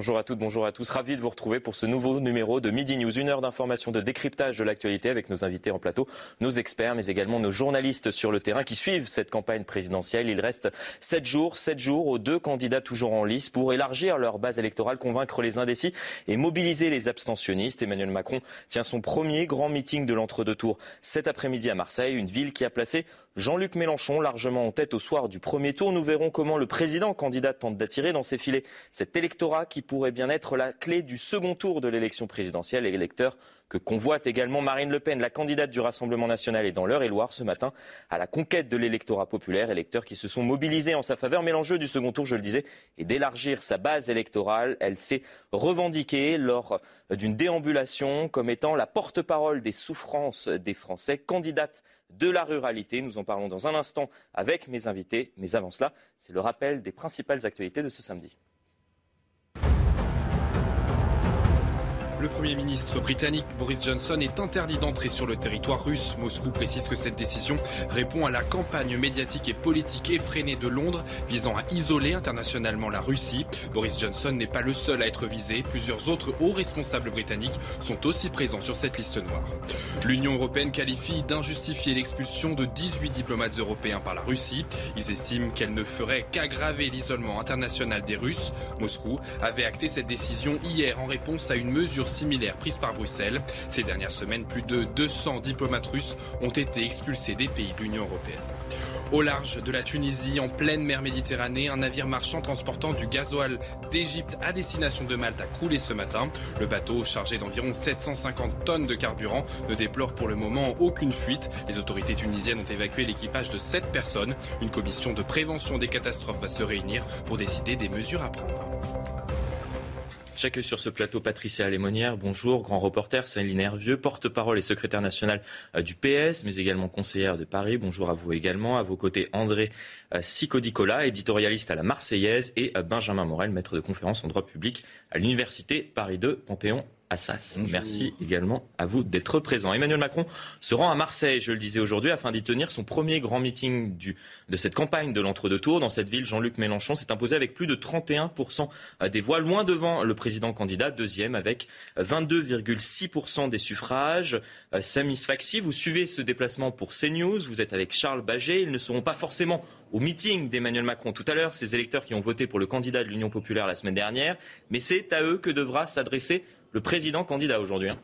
Bonjour à toutes, bonjour à tous. Ravi de vous retrouver pour ce nouveau numéro de Midi News. Une heure d'information, de décryptage de l'actualité avec nos invités en plateau, nos experts, mais également nos journalistes sur le terrain qui suivent cette campagne présidentielle. Il reste sept jours, sept jours aux deux candidats toujours en lice pour élargir leur base électorale, convaincre les indécis et mobiliser les abstentionnistes. Emmanuel Macron tient son premier grand meeting de l'entre-deux tours cet après-midi à Marseille, une ville qui a placé Jean-Luc Mélenchon, largement en tête au soir du premier tour. Nous verrons comment le président candidat tente d'attirer dans ses filets cet électorat qui pourrait bien être la clé du second tour de l'élection présidentielle. Et l'électeur que convoite également Marine Le Pen, la candidate du Rassemblement national, est dans l'Eure-et-Loire ce matin à la conquête de l'électorat populaire, électeurs qui se sont mobilisés en sa faveur. Mais l'enjeu du second tour, je le disais, est d'élargir sa base électorale. Elle s'est revendiquée lors d'une déambulation comme étant la porte-parole des souffrances des Français, candidate de la ruralité. Nous en parlons dans un instant avec mes invités. Mais avant cela, c'est le rappel des principales actualités de ce samedi. Le Premier ministre britannique Boris Johnson est interdit d'entrer sur le territoire russe. Moscou précise que cette décision répond à la campagne médiatique et politique effrénée de Londres visant à isoler internationalement la Russie. Boris Johnson n'est pas le seul à être visé. Plusieurs autres hauts responsables britanniques sont aussi présents sur cette liste noire. L'Union européenne qualifie d'injustifier l'expulsion de 18 diplomates européens par la Russie. Ils estiment qu'elle ne ferait qu'aggraver l'isolement international des Russes. Moscou avait acté cette décision hier en réponse à une mesure similaire prise par Bruxelles. Ces dernières semaines, plus de 200 diplomates russes ont été expulsés des pays de l'Union européenne. Au large de la Tunisie, en pleine mer Méditerranée, un navire marchand transportant du gasoil d'Égypte à destination de Malte a coulé ce matin. Le bateau, chargé d'environ 750 tonnes de carburant, ne déplore pour le moment aucune fuite. Les autorités tunisiennes ont évacué l'équipage de 7 personnes. Une commission de prévention des catastrophes va se réunir pour décider des mesures à prendre. J'accueille sur ce plateau Patricia Lémonière. Bonjour, grand reporter, Céline Hervieux, porte-parole et secrétaire national euh, du PS, mais également conseillère de Paris. Bonjour à vous également. À vos côtés, André euh, Sicodicola, éditorialiste à la Marseillaise, et euh, Benjamin Morel, maître de conférence en droit public à l'Université Paris 2, Panthéon Assas. Merci également à vous d'être présent. Emmanuel Macron se rend à Marseille, je le disais aujourd'hui, afin d'y tenir son premier grand meeting du, de cette campagne de l'entre-deux tours. Dans cette ville, Jean-Luc Mélenchon s'est imposé avec plus de 31% des voix, loin devant le président candidat, deuxième avec 22,6% des suffrages. Euh, Samis Faxi, vous suivez ce déplacement pour CNews, vous êtes avec Charles Baget, ils ne seront pas forcément au meeting d'Emmanuel Macron tout à l'heure, ces électeurs qui ont voté pour le candidat de l'Union populaire la semaine dernière, mais c'est à eux que devra s'adresser le président candidat aujourd'hui. Hein.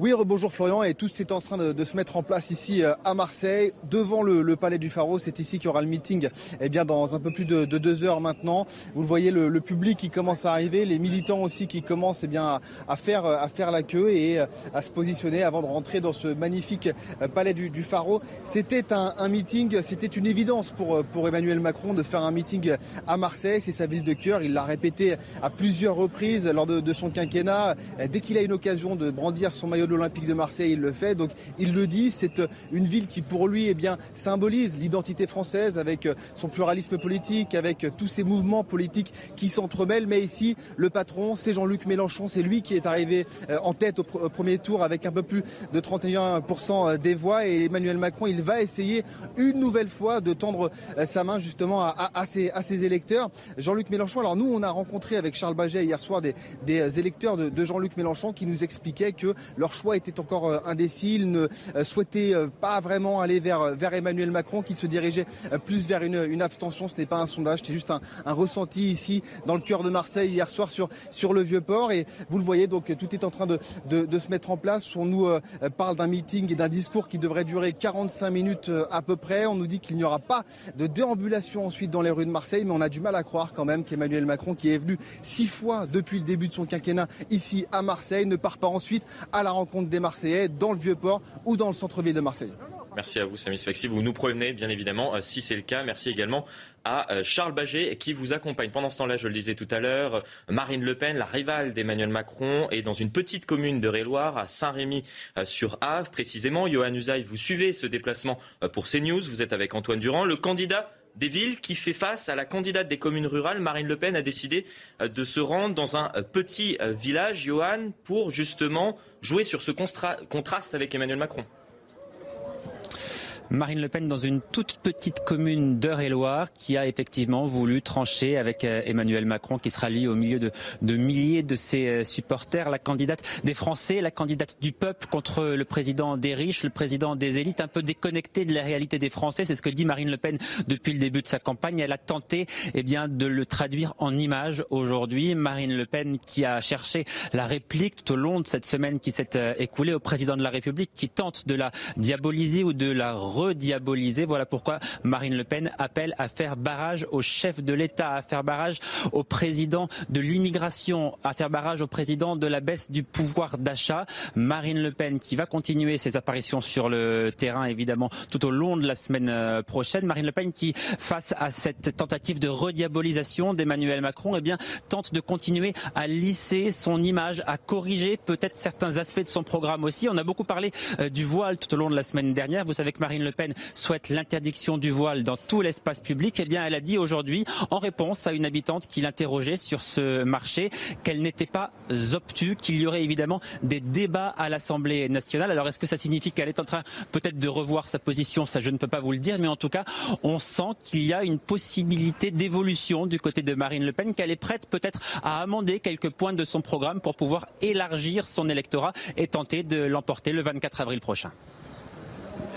Oui, bonjour Florian, et tout est en train de, se mettre en place ici euh, à Marseille, devant le, palais du Pharaon. C'est ici qu'il y aura le meeting eh bien, dans un peu plus de, deux heures maintenant. Vous le voyez, le, public qui commence à arriver, les militants aussi qui commencent eh bien, à, faire, à faire la queue et euh, à se positionner avant de rentrer dans ce magnifique euh, palais du, du Pharaon. C'était un, meeting, c'était une évidence pour, pour Emmanuel Macron de faire un meeting à Marseille. C'est sa ville de cœur. Il l'a répété à plusieurs reprises lors de, de son quinquennat. Dès qu'il a une occasion de brandir son maillot l'Olympique de Marseille, il le fait. Donc il le dit, c'est une ville qui pour lui eh bien, symbolise l'identité française avec son pluralisme politique, avec tous ces mouvements politiques qui s'entremêlent. Mais ici, le patron, c'est Jean-Luc Mélenchon, c'est lui qui est arrivé euh, en tête au, premier tour avec un peu plus de 31% des voix. Et Emmanuel Macron, il va essayer une nouvelle fois de tendre euh, sa main justement à, ses, électeurs. Jean-Luc Mélenchon, alors nous, on a rencontré avec Charles Baget hier soir des, électeurs de, de Jean-Luc Mélenchon qui nous expliquaient que leur choix était encore euh, indécis. Il ne euh, souhaitait euh, pas vraiment aller vers, Emmanuel Macron, qu'il se dirigeait plus vers une, abstention. Ce n'est pas un sondage, c'est juste un, ressenti ici dans le cœur de Marseille hier soir sur, le Vieux-Port. Et vous le voyez, donc tout est en train de, de, se mettre en place. On nous parle d'un meeting et d'un discours qui devrait durer 45 minutes à peu près. On nous dit qu'il n'y aura pas de déambulation ensuite dans les rues de Marseille, mais on a du mal à croire quand même qu'Emmanuel Macron, qui est venu six fois depuis le début de son quinquennat ici à Marseille, ne part pas ensuite à la rencontre des Marseillais dans le Vieux-Port ou dans le centre-ville de Marseille. Merci à vous, Samis Faxi. Vous nous provenez, bien évidemment, euh, si c'est le cas. Merci également à euh, Charles Baget qui vous accompagne. Pendant ce temps-là, je le disais tout à l'heure, Marine Le Pen, la rivale d'Emmanuel Macron, est dans une petite commune de Réloir, à Saint-Rémy-sur-Havre. Euh, précisément, Johan Usaï, vous suivez ce déplacement euh, pour CNews. Vous êtes avec Antoine Durand, le candidat des villes qui fait face à la candidate des communes rurales. Marine Le Pen a décidé de se rendre dans un petit village, Johan, pour justement jouer sur ce contraste avec Emmanuel Macron. Marine Le Pen dans une toute petite commune d'Eure-et-Loire qui a effectivement voulu trancher avec euh, Emmanuel Macron qui sera lié au milieu de, de, milliers de ses euh, supporters, la candidate des Français, la candidate du peuple contre le président des riches, le président des élites, un peu déconnecté de la réalité des Français. C'est ce que dit Marine Le Pen depuis le début de sa campagne. Elle a tenté eh bien, de le traduire en images aujourd'hui. Marine Le Pen qui a cherché la réplique tout au long de cette semaine qui s'est euh, écoulée au président de la République qui tente de la diaboliser ou de la Voilà pourquoi Marine Le Pen appelle à faire barrage au chef de l'État, à faire barrage au président de l'immigration, à faire barrage au président de la baisse du pouvoir d'achat. Marine Le Pen qui va continuer ses apparitions sur le terrain évidemment tout au long de la semaine euh, prochaine. Marine Le Pen qui, face à cette tentative de rediabolisation d'Emmanuel Macron, eh bien, tente de continuer à lisser son image, à corriger peut-être certains aspects de son programme aussi. On a beaucoup parlé euh, du voile tout au long de la semaine dernière. Vous savez que Marine Le le Pen souhaite l'interdiction du voile dans tout l'espace public, eh bien, elle a dit aujourd'hui, en réponse à une habitante qui l'interrogeait sur ce marché, qu'elle n'était pas obtue, qu'il y aurait évidemment des débats à l'Assemblée nationale. Alors, est-ce que ça signifie qu'elle est en train peut-être de revoir sa position? Ça, je ne peux pas vous le dire, mais en tout cas, on sent qu'il y a une possibilité d'évolution du côté de Marine Le Pen, qu'elle est prête peut-être à amender quelques points de son programme pour pouvoir élargir son électorat et tenter de l'emporter le 24 avril prochain.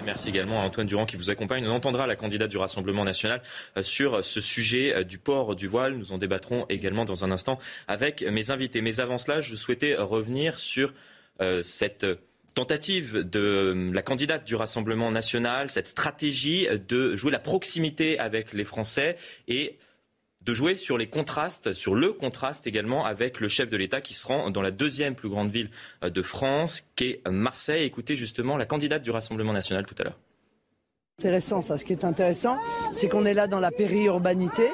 Merci également à Antoine Durand qui vous accompagne. On entendra la candidate du Rassemblement national euh, sur ce sujet euh, du port du voile. Nous en débattrons également dans un instant avec mes invités. Mais avant cela, je souhaitais revenir sur euh, cette tentative de la candidate du Rassemblement national, cette stratégie de jouer la proximité avec les Français et de jouer sur les contrastes, sur le contraste également avec le chef de l'État qui se rend dans la deuxième plus grande ville euh, de France, qui est Marseille. Écoutez justement la candidate du Rassemblement national tout à l'heure. Intéressant, ça. Ce qui est intéressant, c'est qu'on est là dans la périurbanité.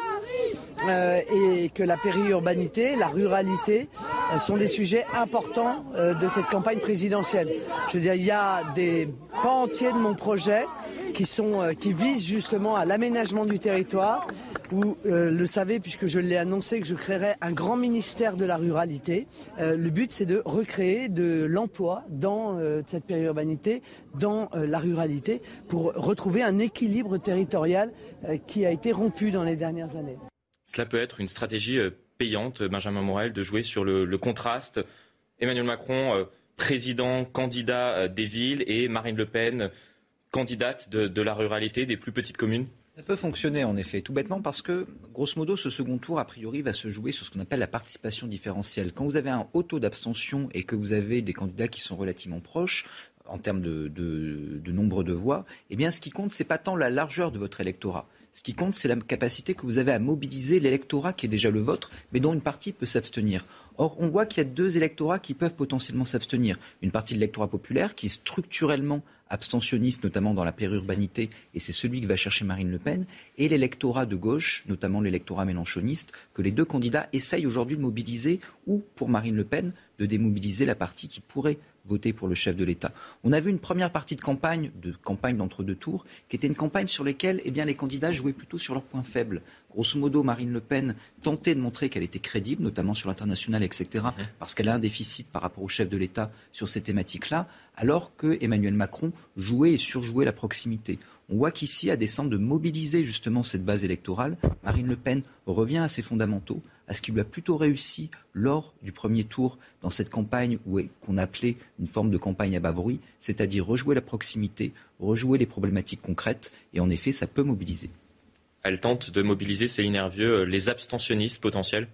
Euh, et que la périurbanité, la ruralité euh, sont des sujets importants de cette campagne présidentielle. Je veux dire, il y a des pans entiers de mon projet qui, sont, qui visent justement à l'aménagement du territoire, vous euh, le savez, puisque je l'ai annoncé, que je créerai un grand ministère de la ruralité. Euh, le but, c'est de recréer de l'emploi dans euh, cette périurbanité, dans la ruralité, pour retrouver un équilibre territorial qui a été rompu dans les dernières années. Cela peut être une stratégie payante, Benjamin Morel, de jouer sur le, contraste. Emmanuel Macron, président, candidat des villes, et Marine Le Pen, candidate de la ruralité, des plus petites communes ça peut fonctionner en effet, tout bêtement parce que, grosso modo, ce second tour, a priori, va se jouer sur ce qu'on appelle la participation différentielle. Quand vous avez un haut taux d'abstention et que vous avez des candidats qui sont relativement proches, en termes de, nombre de voix, eh bien, ce qui compte, c'est pas tant la largeur de votre électorat. Ce qui compte, c'est la capacité que vous avez à mobiliser l'électorat qui est déjà le vôtre, mais dont une partie peut s'abstenir. Or, on voit qu'il y a deux électorats qui peuvent potentiellement s'abstenir. Une partie de l'électorat populaire qui est structurellement abstentionniste, notamment dans la périurbanité, et c'est celui que va chercher Marine Le Pen, et l'électorat de gauche, notamment l'électorat mélanchoniste, que les deux candidats essayent aujourd'hui de mobiliser, ou pour Marine Le Pen, de démobiliser la partie qui pourrait voter pour le chef de l'État. On a vu une première partie de campagne, de campagne d'entre-deux tours, qui était une campagne sur laquelle eh bien, les candidats jouaient plutôt sur leurs points faibles. Grosso modo, Marine Le Pen tentait de montrer qu'elle était crédible, notamment sur l'international, etc., mhm. parce qu'elle a un déficit par rapport au chef de l'État sur ces thématiques-là, alors que Emmanuel Macron jouait et surjouait la proximité. On voit qu'ici, à descendre de mobiliser justement cette base électorale, Marine Le Pen revient à ses fondamentaux, à ce qui lui a plutôt réussi lors du premier tour dans cette campagne qu'on appelait une forme de campagne à bas bruit, c'est-à-dire rejouer la proximité, rejouer les problématiques concrètes, et en effet, ça peut mobiliser. Elle tente de mobiliser, Céline Hervieux, les abstentionnistes potentiels?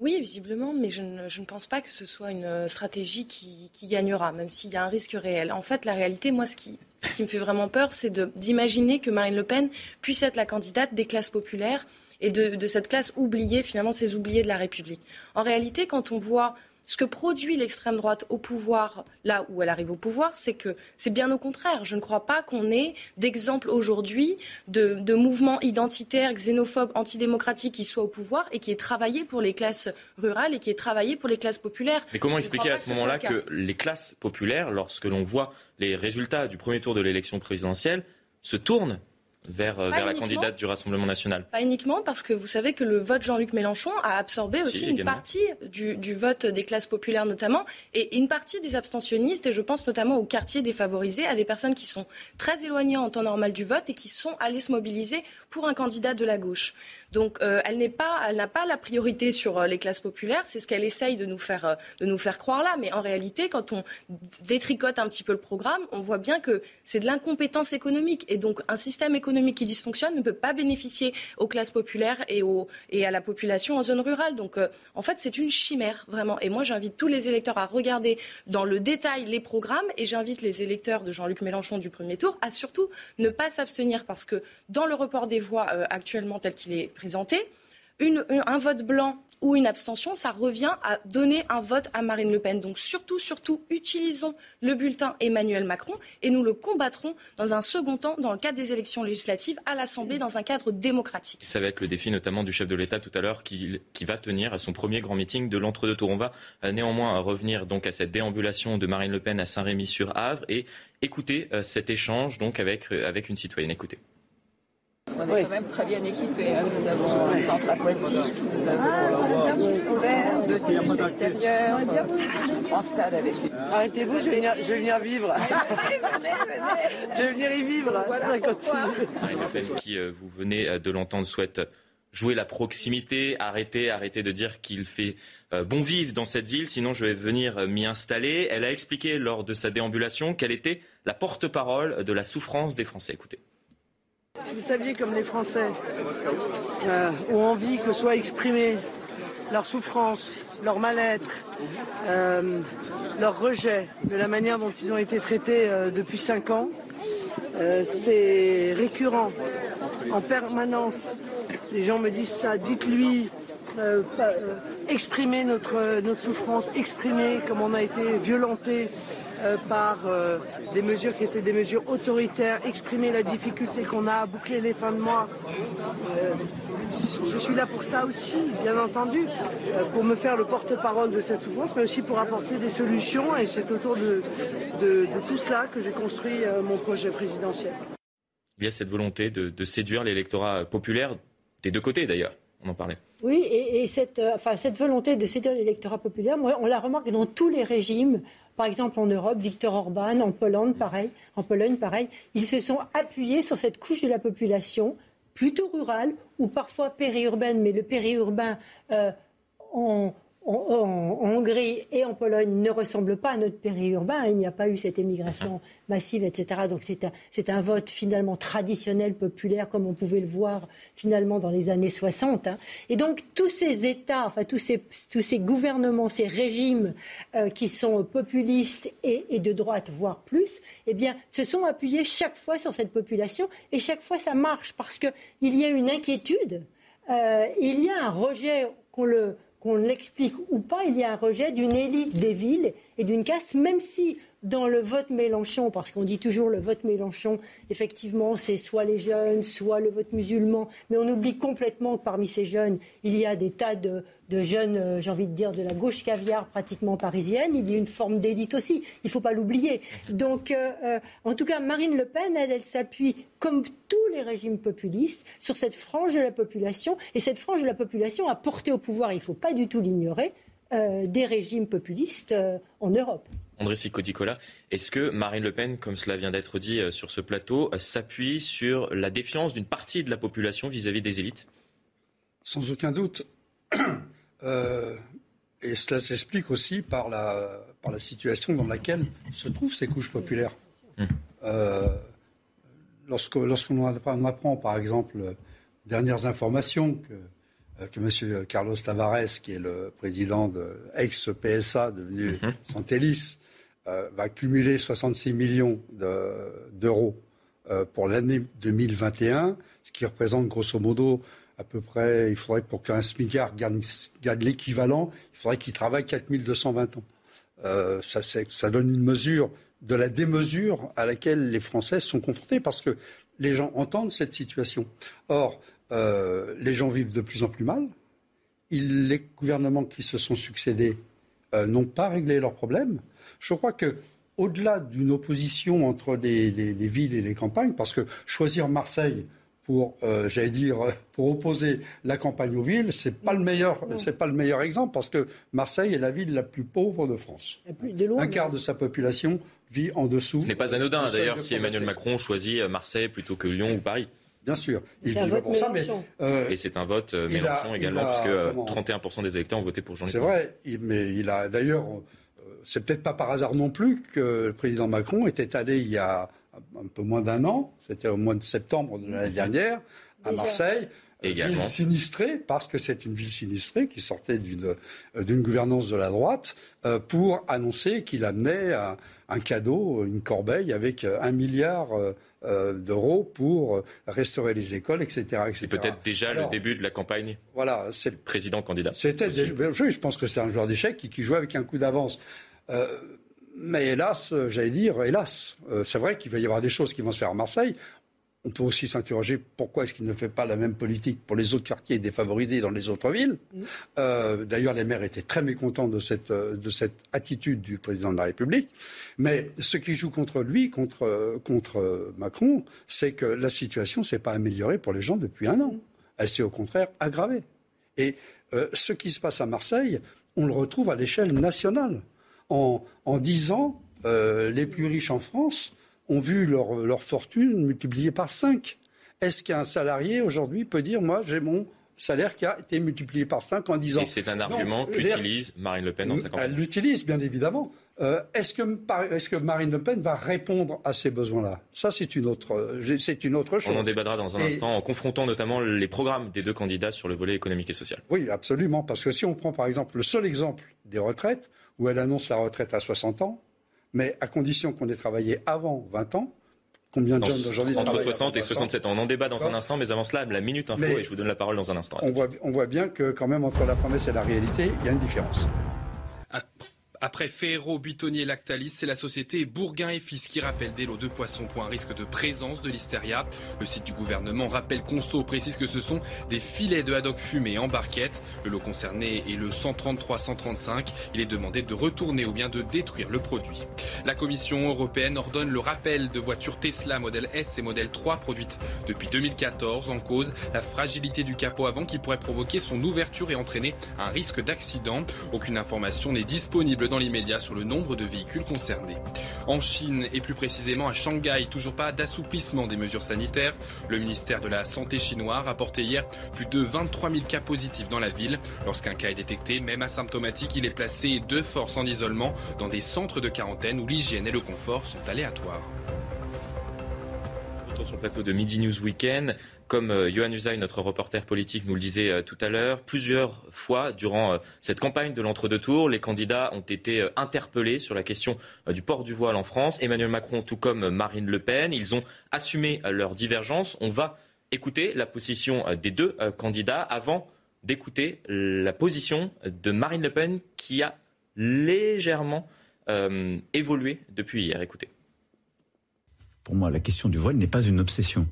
Oui, visiblement, mais je ne, pense pas que ce soit une stratégie qui, gagnera, même s'il y a un risque réel. En fait, la réalité, moi, ce qui, ce qui me fait vraiment peur, c'est d'imaginer que Marine Le Pen puisse être la candidate des classes populaires et de, cette classe oubliée, finalement, ces oubliés de la République. En réalité, quand on voit ce que produit l'extrême droite au pouvoir, là où elle arrive au pouvoir, c'est que c'est bien au contraire. Je ne crois pas qu'on ait d'exemples aujourd'hui de, mouvements identitaires, xénophobes, antidémocratiques qui soient au pouvoir et qui aient travaillé pour les classes rurales et qui aient travaillé pour les classes populaires. Mais comment expliquer à ce moment-là que les classes populaires, lorsque l'on voit les résultats du premier tour de l'élection présidentielle, se tournent vers, euh, vers la candidate du Rassemblement national. Pas uniquement parce que vous savez que le vote Jean-Luc Mélenchon a absorbé aussi une partie du, du, vote des classes populaires notamment et une partie des abstentionnistes et je pense notamment aux quartiers défavorisés, à des personnes qui sont très éloignées en temps normal du vote et qui sont allées se mobiliser pour un candidat de la gauche. Donc euh, elle n'est pas, elle n'a pas la priorité sur euh, les classes populaires, c'est ce qu'elle essaye de nous faire de nous faire croire là, mais en réalité quand on détricote un petit peu le programme, on voit bien que c'est de l'incompétence économique et donc un système économique économique qui dysfonctionne ne peut pas bénéficier aux classes populaires et, à la population en zone rurale. Donc, euh, en fait, c'est une chimère, vraiment. Et moi, j'invite tous les électeurs à regarder dans le détail les programmes et j'invite les électeurs de Jean-Luc Mélenchon du premier tour à surtout ne pas s'abstenir parce que dans le report des voix euh, actuellement tel qu'il est présenté, un vote blanc ou une abstention, ça revient à donner un vote à Marine Le Pen. Donc surtout, surtout, utilisons le bulletin Emmanuel Macron et nous le combattrons dans un second temps dans le cadre des élections législatives à l'Assemblée dans un cadre démocratique. Ça va être le défi notamment du chef de l'État tout à l'heure qui, va tenir à son premier grand meeting de l'entre-deux tours. On va euh, néanmoins revenir donc à cette déambulation de Marine Le Pen à Saint-Rémy-sur-Havre et écouter euh, cet échange euh, avec une citoyenne. Écoutez. On est quand même très bien équipés. Hein. Nous avons un centre aquatique, nous avons un service scolaire, deux services extérieurs, en stade avec Arrêtez-vous, je, je vais venir vivre. je vais venir y vivre. Voilà, ça continue. qui, euh, vous venez euh, de l'entendre, souhaite jouer la proximité, arrêter, arrêter de dire qu'il fait euh, bon vivre dans cette ville, sinon je vais venir m'y installer. Elle a expliqué lors de sa déambulation qu'elle était la porte-parole de la souffrance des Français. Écoutez. Si vous saviez comme les Français euh, ont envie que soit exprimée leur souffrance, leur mal-être, euh, leur rejet de la manière dont ils ont été traités euh, depuis cinq ans, c'est récurrent en permanence. Les gens me disent ça, dites-lui, exprimez notre, notre souffrance, exprimez comme on a été violenté, euh, par euh, des mesures qui étaient des mesures autoritaires, exprimer la difficulté qu'on a à boucler les fins de mois. Euh, je suis là pour ça aussi, bien entendu, pour me faire le porte-parole de cette souffrance, mais aussi pour apporter des solutions. Et c'est autour de, de, tout cela que j'ai construit mon projet présidentiel. Il y a cette volonté de, séduire l'électorat populaire, des deux côtés d'ailleurs, on en parlait. Oui, et, cette, enfin, cette volonté de séduire l'électorat populaire, on la remarque dans tous les régimes par exemple, en Europe, Viktor Orban, en Pologne, pareil, en Pologne, pareil, ils se sont appuyés sur cette couche de la population plutôt rurale ou parfois périurbaine, mais le périurbain euh, en, en, Hongrie et en Pologne ne ressemble pas à notre périurbain. Il n'y a pas eu cette émigration massive, etc. Donc c'est un, vote finalement traditionnel, populaire, comme on pouvait le voir finalement dans les années 60. Hein. Et donc tous ces États, enfin tous ces, tous ces gouvernements, ces régimes euh, qui sont populistes et, de droite, voire plus, eh bien, se sont appuyés chaque fois sur cette population et chaque fois ça marche parce qu'il y a une inquiétude, euh, il y a un rejet qu'on le qu'on l'explique ou pas, il y a un rejet d'une élite des villes et d'une caste, même si dans le vote Mélenchon, parce qu'on dit toujours le vote Mélenchon, effectivement, c'est soit les jeunes, soit le vote musulman, mais on oublie complètement que parmi ces jeunes, il y a des tas de, jeunes, euh, j'ai envie de dire, de la gauche caviar pratiquement parisienne. Il y a une forme d'élite aussi, il ne faut pas l'oublier. Donc, euh, euh, en tout cas, Marine Le Pen, elle, elle s'appuie, comme tous les régimes populistes, sur cette frange de la population. Et cette frange de la population a porté au pouvoir, il ne faut pas du tout l'ignorer, des régimes populistes en Europe. André Sicodicola, est-ce que Marine Le Pen, comme cela vient d'être dit euh, sur ce plateau, euh, s'appuie sur la défiance d'une partie de la population vis-à-vis des élites? Sans aucun doute. Euh, et cela s'explique aussi par la, par la situation dans laquelle se trouvent ces couches populaires. Hum. Lorsqu'on apprend, par exemple, dernières informations que, que M. Carlos Tavares, qui est le président de ex-PSA devenu hum. Euh, va cumuler 66 millions d'euros euh, pour l'année 2021, ce qui représente grosso modo à peu près, il faudrait pour qu'un smigard gagne, l'équivalent, il faudrait qu'il travaille 4220 ans. Euh, ça, ça, donne une mesure de la démesure à laquelle les Français sont confrontés parce que les gens entendent cette situation. Or, euh, les gens vivent de plus en plus mal. les gouvernements qui se sont succédés euh, n'ont pas réglé leurs problèmes. Je crois que au-delà d'une opposition entre les, villes et les campagnes, parce que choisir Marseille pour, euh, j'allais dire, pour opposer la campagne aux villes, c'est pas le meilleur, c'est pas le meilleur exemple parce que Marseille est la ville la plus pauvre de France. Un quart de sa population vit en dessous. Ce n'est pas anodin d'ailleurs si Emmanuel Macron choisit Marseille plutôt que Lyon ou Paris. Bien sûr. Il un vote ça, mais, euh, et c'est un vote euh, Mélenchon également, puisque 31% des électeurs ont voté pour Jean-Luc C'est vrai, mais il a d'ailleurs, c'est peut-être pas par hasard non plus que le président Macron était allé il y a un peu moins d'un an, c'était au mois de septembre de l'année dernière, à Marseille. Également. Ville sinistrée, parce que c'est une ville sinistrée qui sortait d'une euh, gouvernance de la droite, euh, pour annoncer qu'il amenait un, cadeau, une corbeille avec euh, un milliard d'euros pour restaurer les écoles, etc. C'est peut-être déjà le début de la campagne voilà, c'est le président candidat. C'était, je pense que c'est un joueur d'échecs qui, qui joue avec un coup d'avance. Mais hélas, j'allais dire, hélas, euh, c'est vrai qu'il va y avoir des choses qui vont se faire à Marseille. On peut aussi s'interroger pourquoi est-ce qu'il ne fait pas la même politique pour les autres quartiers défavorisés dans les autres villes. Mm. Euh, d'ailleurs, les maires étaient très mécontents de cette, euh, de cette attitude du président de la République. Mais ce qui joue contre lui, contre, contre Macron, c'est que la situation ne s'est pas améliorée pour les gens depuis un an. Elle s'est au contraire aggravée. Et ce qui se passe à Marseille, on le retrouve à l'échelle nationale en, dix ans, euh, les plus riches en France ont vu leur, fortune multipliée par cinq. Est-ce qu'un salarié aujourd'hui peut dire moi j'ai mon salaire qui a été multiplié par cinq en dix ans Et c'est un argument qu'utilise Marine Le Pen dans sa campagne. Elle l'utilise bien évidemment. Euh, est-ce, que, Marine Le Pen va répondre à ces besoins-là? Ça, c'est une, autre, c'est une autre chose. On en débattra dans un instant en confrontant notamment les programmes des deux candidats sur le volet économique et social. Oui, absolument. Parce que si on prend par exemple le seul exemple des retraites, où elle annonce la retraite à 60 ans, mais à condition qu'on ait travaillé avant 20 ans, Combien de jeunes aujourd'hui Entre 60 et 67 ans. On en débat dans un instant, mais avant cela, la minute info, et je vous donne la parole dans un instant. On voit, on voit, bien que quand même entre la promesse et la réalité, il y a une différence. Après Ferrero, Buitoni Lactalis, c'est la société Bourguin et Fils qui rappelle des lots de poissons pour un risque de présence de l'hystéria. Le site du gouvernement rappelle Conso précise que ce sont des filets de haddock fumés en barquette. Le lot concerné est le 133-135. Il est demandé de retourner ou bien de détruire le produit. La Commission européenne ordonne le rappel de voitures Tesla modèle S et modèle 3 produites depuis 2014 en cause la fragilité du capot avant qui pourrait provoquer son ouverture et entraîner un risque d'accident. Aucune information n'est disponible l'immédiat sur le nombre de véhicules concernés. En Chine et plus précisément à Shanghai, toujours pas d'assouplissement des mesures sanitaires. Le ministère de la Santé chinois a rapporté hier plus de 23 000 cas positifs dans la ville. Lorsqu'un cas est détecté, même asymptomatique, il est placé de force en isolement dans des centres de quarantaine où l'hygiène et le confort sont aléatoires. Sur le plateau de Midi News Weekend, comme euh, Johan Usaï, notre reporter politique, nous le disait euh, tout à l'heure, plusieurs fois durant euh, cette campagne de l'entre-deux tours, les candidats ont été interpellés sur la question du port du voile en France. Emmanuel Macron, tout comme Marine Le Pen, ils ont assumé leurs divergences. On va écouter la position des deux candidats avant d'écouter la position de Marine Le Pen qui a légèrement évolué depuis hier. Écoutez. Pour moi, la question du voile n'est pas une obsession.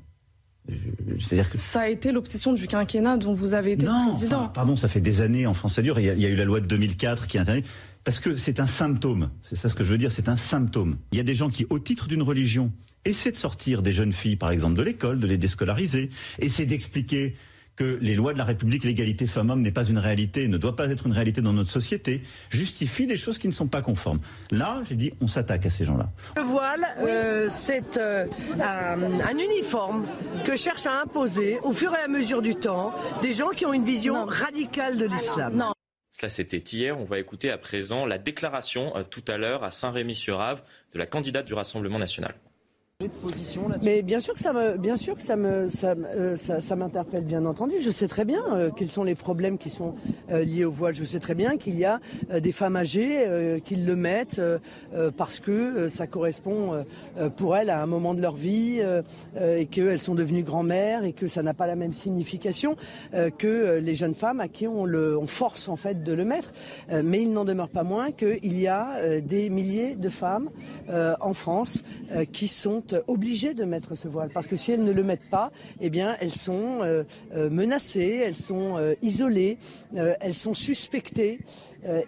C'est-à-dire que ça a été l'obsession du quinquennat dont vous avez été non, président. pardon, ça fait des années en France ça dure. Il y a, il y a eu la loi de 2004 qui interdit parce que c'est un symptôme. C'est ça ce que je veux dire. C'est un symptôme. Il y a des gens qui, au titre d'une religion, essaient de sortir des jeunes filles, par exemple, de l'école, de les déscolariser, essaient d'expliquer que les lois de la République, l'égalité femmes-hommes n'est pas une réalité, ne doit pas être une réalité dans notre société, justifie des choses qui ne sont pas conformes. Là, j'ai dit, on s'attaque à ces gens-là. Le voile, euh, c'est euh, un, uniforme que cherche à imposer au fur et à mesure du temps des gens qui ont une vision radicale de l'islam. Non. Cela, c'était hier. On va écouter à présent la déclaration euh, tout à l'heure à Saint-Rémy-sur-Ave de la candidate du Rassemblement national. Mais bien sûr que ça me, bien sûr que ça me, ça, euh, m'interpelle bien entendu. Je sais très bien euh, quels sont les problèmes qui sont euh, liés au voile. Je sais très bien qu'il y a des femmes âgées qui le mettent parce que ça correspond pour elles à un moment de leur vie et qu'elles sont devenues grand-mères et que ça n'a pas la même signification que les jeunes femmes à qui on on force en fait de le mettre. Mais il n'en demeure pas moins qu'il y a des milliers de femmes en France qui sont euh, obligées de mettre ce voile parce que si elles ne le mettent pas, eh bien elles sont euh, euh, menacées, elles sont isolées, elles sont suspectées.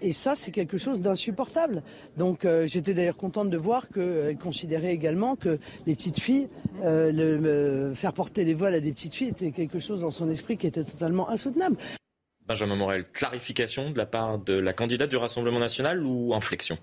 Et ça, c'est quelque chose d'insupportable. Donc, j'étais d'ailleurs contente de voir qu'elle considérait également que les petites filles, le, le- faire porter les voiles à des petites filles était quelque chose dans son esprit qui était totalement insoutenable. Benjamin Morel, clarification de la part de la candidate du Rassemblement national ou inflexion?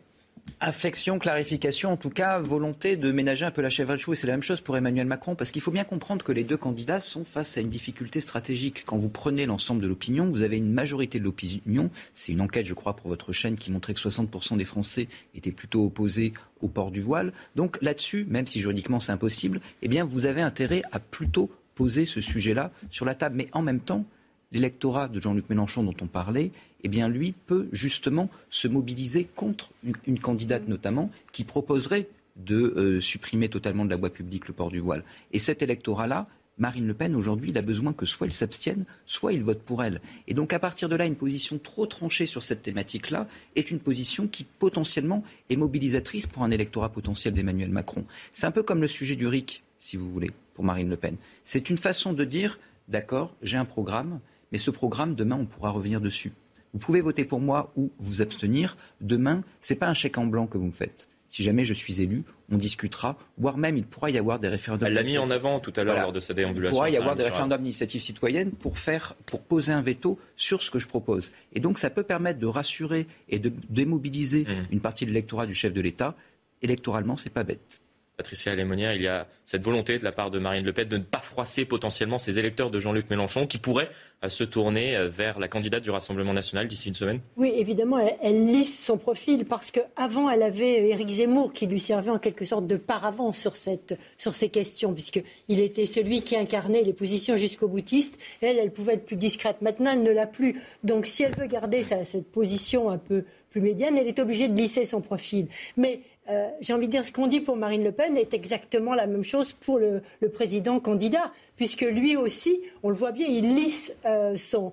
Afflexion, clarification, en tout cas, volonté de ménager un peu la chèvre et le chou. C'est la même chose pour Emmanuel Macron, parce qu'il faut bien comprendre que les deux candidats sont face à une difficulté stratégique. Quand vous prenez l'ensemble de l'opinion, vous avez une majorité de l'opinion. C'est une enquête, je crois, pour votre chaîne qui montrait que 60% des Français étaient plutôt opposés au port du voile. Donc là-dessus, même si juridiquement c'est impossible, eh bien, vous avez intérêt à plutôt poser ce sujet-là sur la table. Mais en même temps, l'électorat de Jean-Luc Mélenchon dont on parlait, eh bien lui peut justement se mobiliser contre une, candidate notamment qui proposerait de euh, supprimer totalement de la voie publique le port du voile. Et cet électorat-là, Marine Le Pen, aujourd'hui, il a besoin que soit il s'abstienne, soit il vote pour elle. Et donc, à partir de là, une position trop tranchée sur cette thématique-là est une position qui, potentiellement, est mobilisatrice pour un électorat potentiel d'Emmanuel Macron. C'est un peu comme le sujet du RIC, si vous voulez, pour Marine Le Pen. C'est une façon de dire, d'accord, j'ai un programme, mais ce programme, demain, on pourra revenir dessus. Vous pouvez voter pour moi ou vous abstenir. Demain, ce n'est pas un chèque en blanc que vous me faites. Si jamais je suis élu, on discutera, voire même il pourra y avoir des référendums. Elle l'a mis en avant tout à l'heure Voilà. lors de sa Il déambulation. pourra y avoir des référendums d'initiative citoyenne pour faire, pour poser un veto sur ce que je propose. Et donc, ça peut permettre de rassurer et de démobiliser Mmh. une partie de l'électorat du chef de l'État. Électoralement, c'est pas bête. Patricia Lémonière, il y a cette volonté de la part de Marine Le Pen de ne pas froisser potentiellement ces électeurs de Jean-Luc Mélenchon qui pourraient euh, se tourner euh, vers la candidate du Rassemblement national d'ici une semaine Oui, évidemment, elle, lisse son profil parce qu'avant, elle avait Éric Zemmour qui lui servait en quelque sorte de paravent sur, cette, sur ces questions, puisqu'il était celui qui incarnait les positions jusqu'au boutiste. Elle, elle pouvait être plus discrète. Maintenant, elle ne l'a plus. Donc, si elle veut garder cette position un peu plus médiane, elle est obligée de lisser son profil. Mais euh, j'ai envie de dire, ce qu'on dit pour Marine Le Pen est exactement la même chose pour le, président candidat, puisque lui aussi, on le voit bien, il lisse euh, son,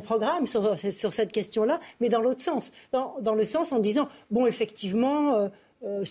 programme sur, cette question-là, mais dans l'autre sens, dans, le sens en disant, bon, effectivement, euh,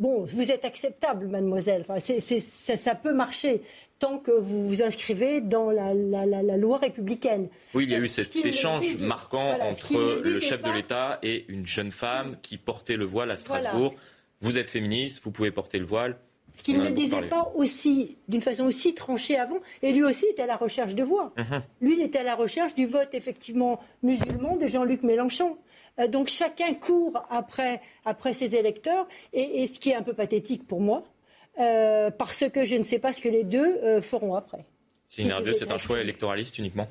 Bon, vous êtes acceptable, mademoiselle. Ça peut marcher tant que vous vous inscrivez dans la, la- la- la loi républicaine. Oui, il y a eu cet échange marquant voilà, entre le chef de l'État et une jeune femme qui portait le voile à Voilà. Strasbourg. Vous êtes féministe, vous pouvez porter le voile. Ce qu'il ne disait parlé. pas aussi, d'une façon aussi tranchée avant, et lui aussi était à la recherche de voix. Mhm. Lui, il était à la recherche du vote effectivement musulman de Jean-Luc Mélenchon. Euh, donc chacun court après, après ses électeurs, et, et ce qui est un peu pathétique pour moi, euh, parce que je ne sais pas ce que les deux euh, feront après. C'est nerveux, c'est un choix électoraliste uniquement.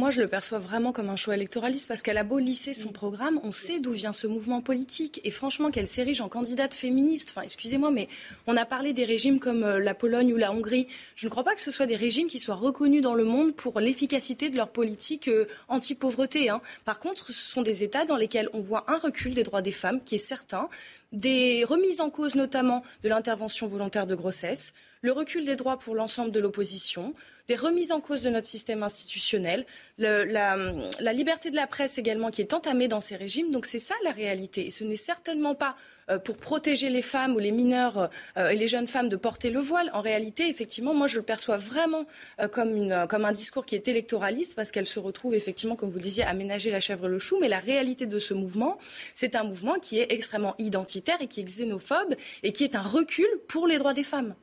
Moi, je le perçois vraiment comme un choix électoraliste parce qu'elle a beau lisser son programme, on sait d'où vient ce mouvement politique. Et franchement, qu'elle s'érige en candidate féministe, enfin, excusez-moi, mais on a parlé des régimes comme euh, la Pologne ou la Hongrie. Je ne crois pas que ce soit des régimes qui soient reconnus dans le monde pour l'efficacité de leur politique euh, anti-pauvreté. hein. Par contre, ce sont des États dans lesquels on voit un recul des droits des femmes qui est certain, des remises en cause notamment de l'intervention volontaire de grossesse, le recul des droits pour l'ensemble de l'opposition, des remises en cause de notre système institutionnel, la, liberté de la presse également qui est entamée dans ces régimes. Donc c'est ça la réalité. Et ce n'est certainement pas euh, pour protéger les femmes ou les mineurs euh, et les jeunes femmes de porter le voile. En réalité, effectivement, moi je le perçois vraiment euh, comme un discours qui est électoraliste parce qu'elle se retrouve effectivement, comme vous le disiez, à ménager la chèvre et le chou. Mais la réalité de ce mouvement, c'est un mouvement qui est extrêmement identitaire et qui est xénophobe et qui est un recul pour les droits des femmes.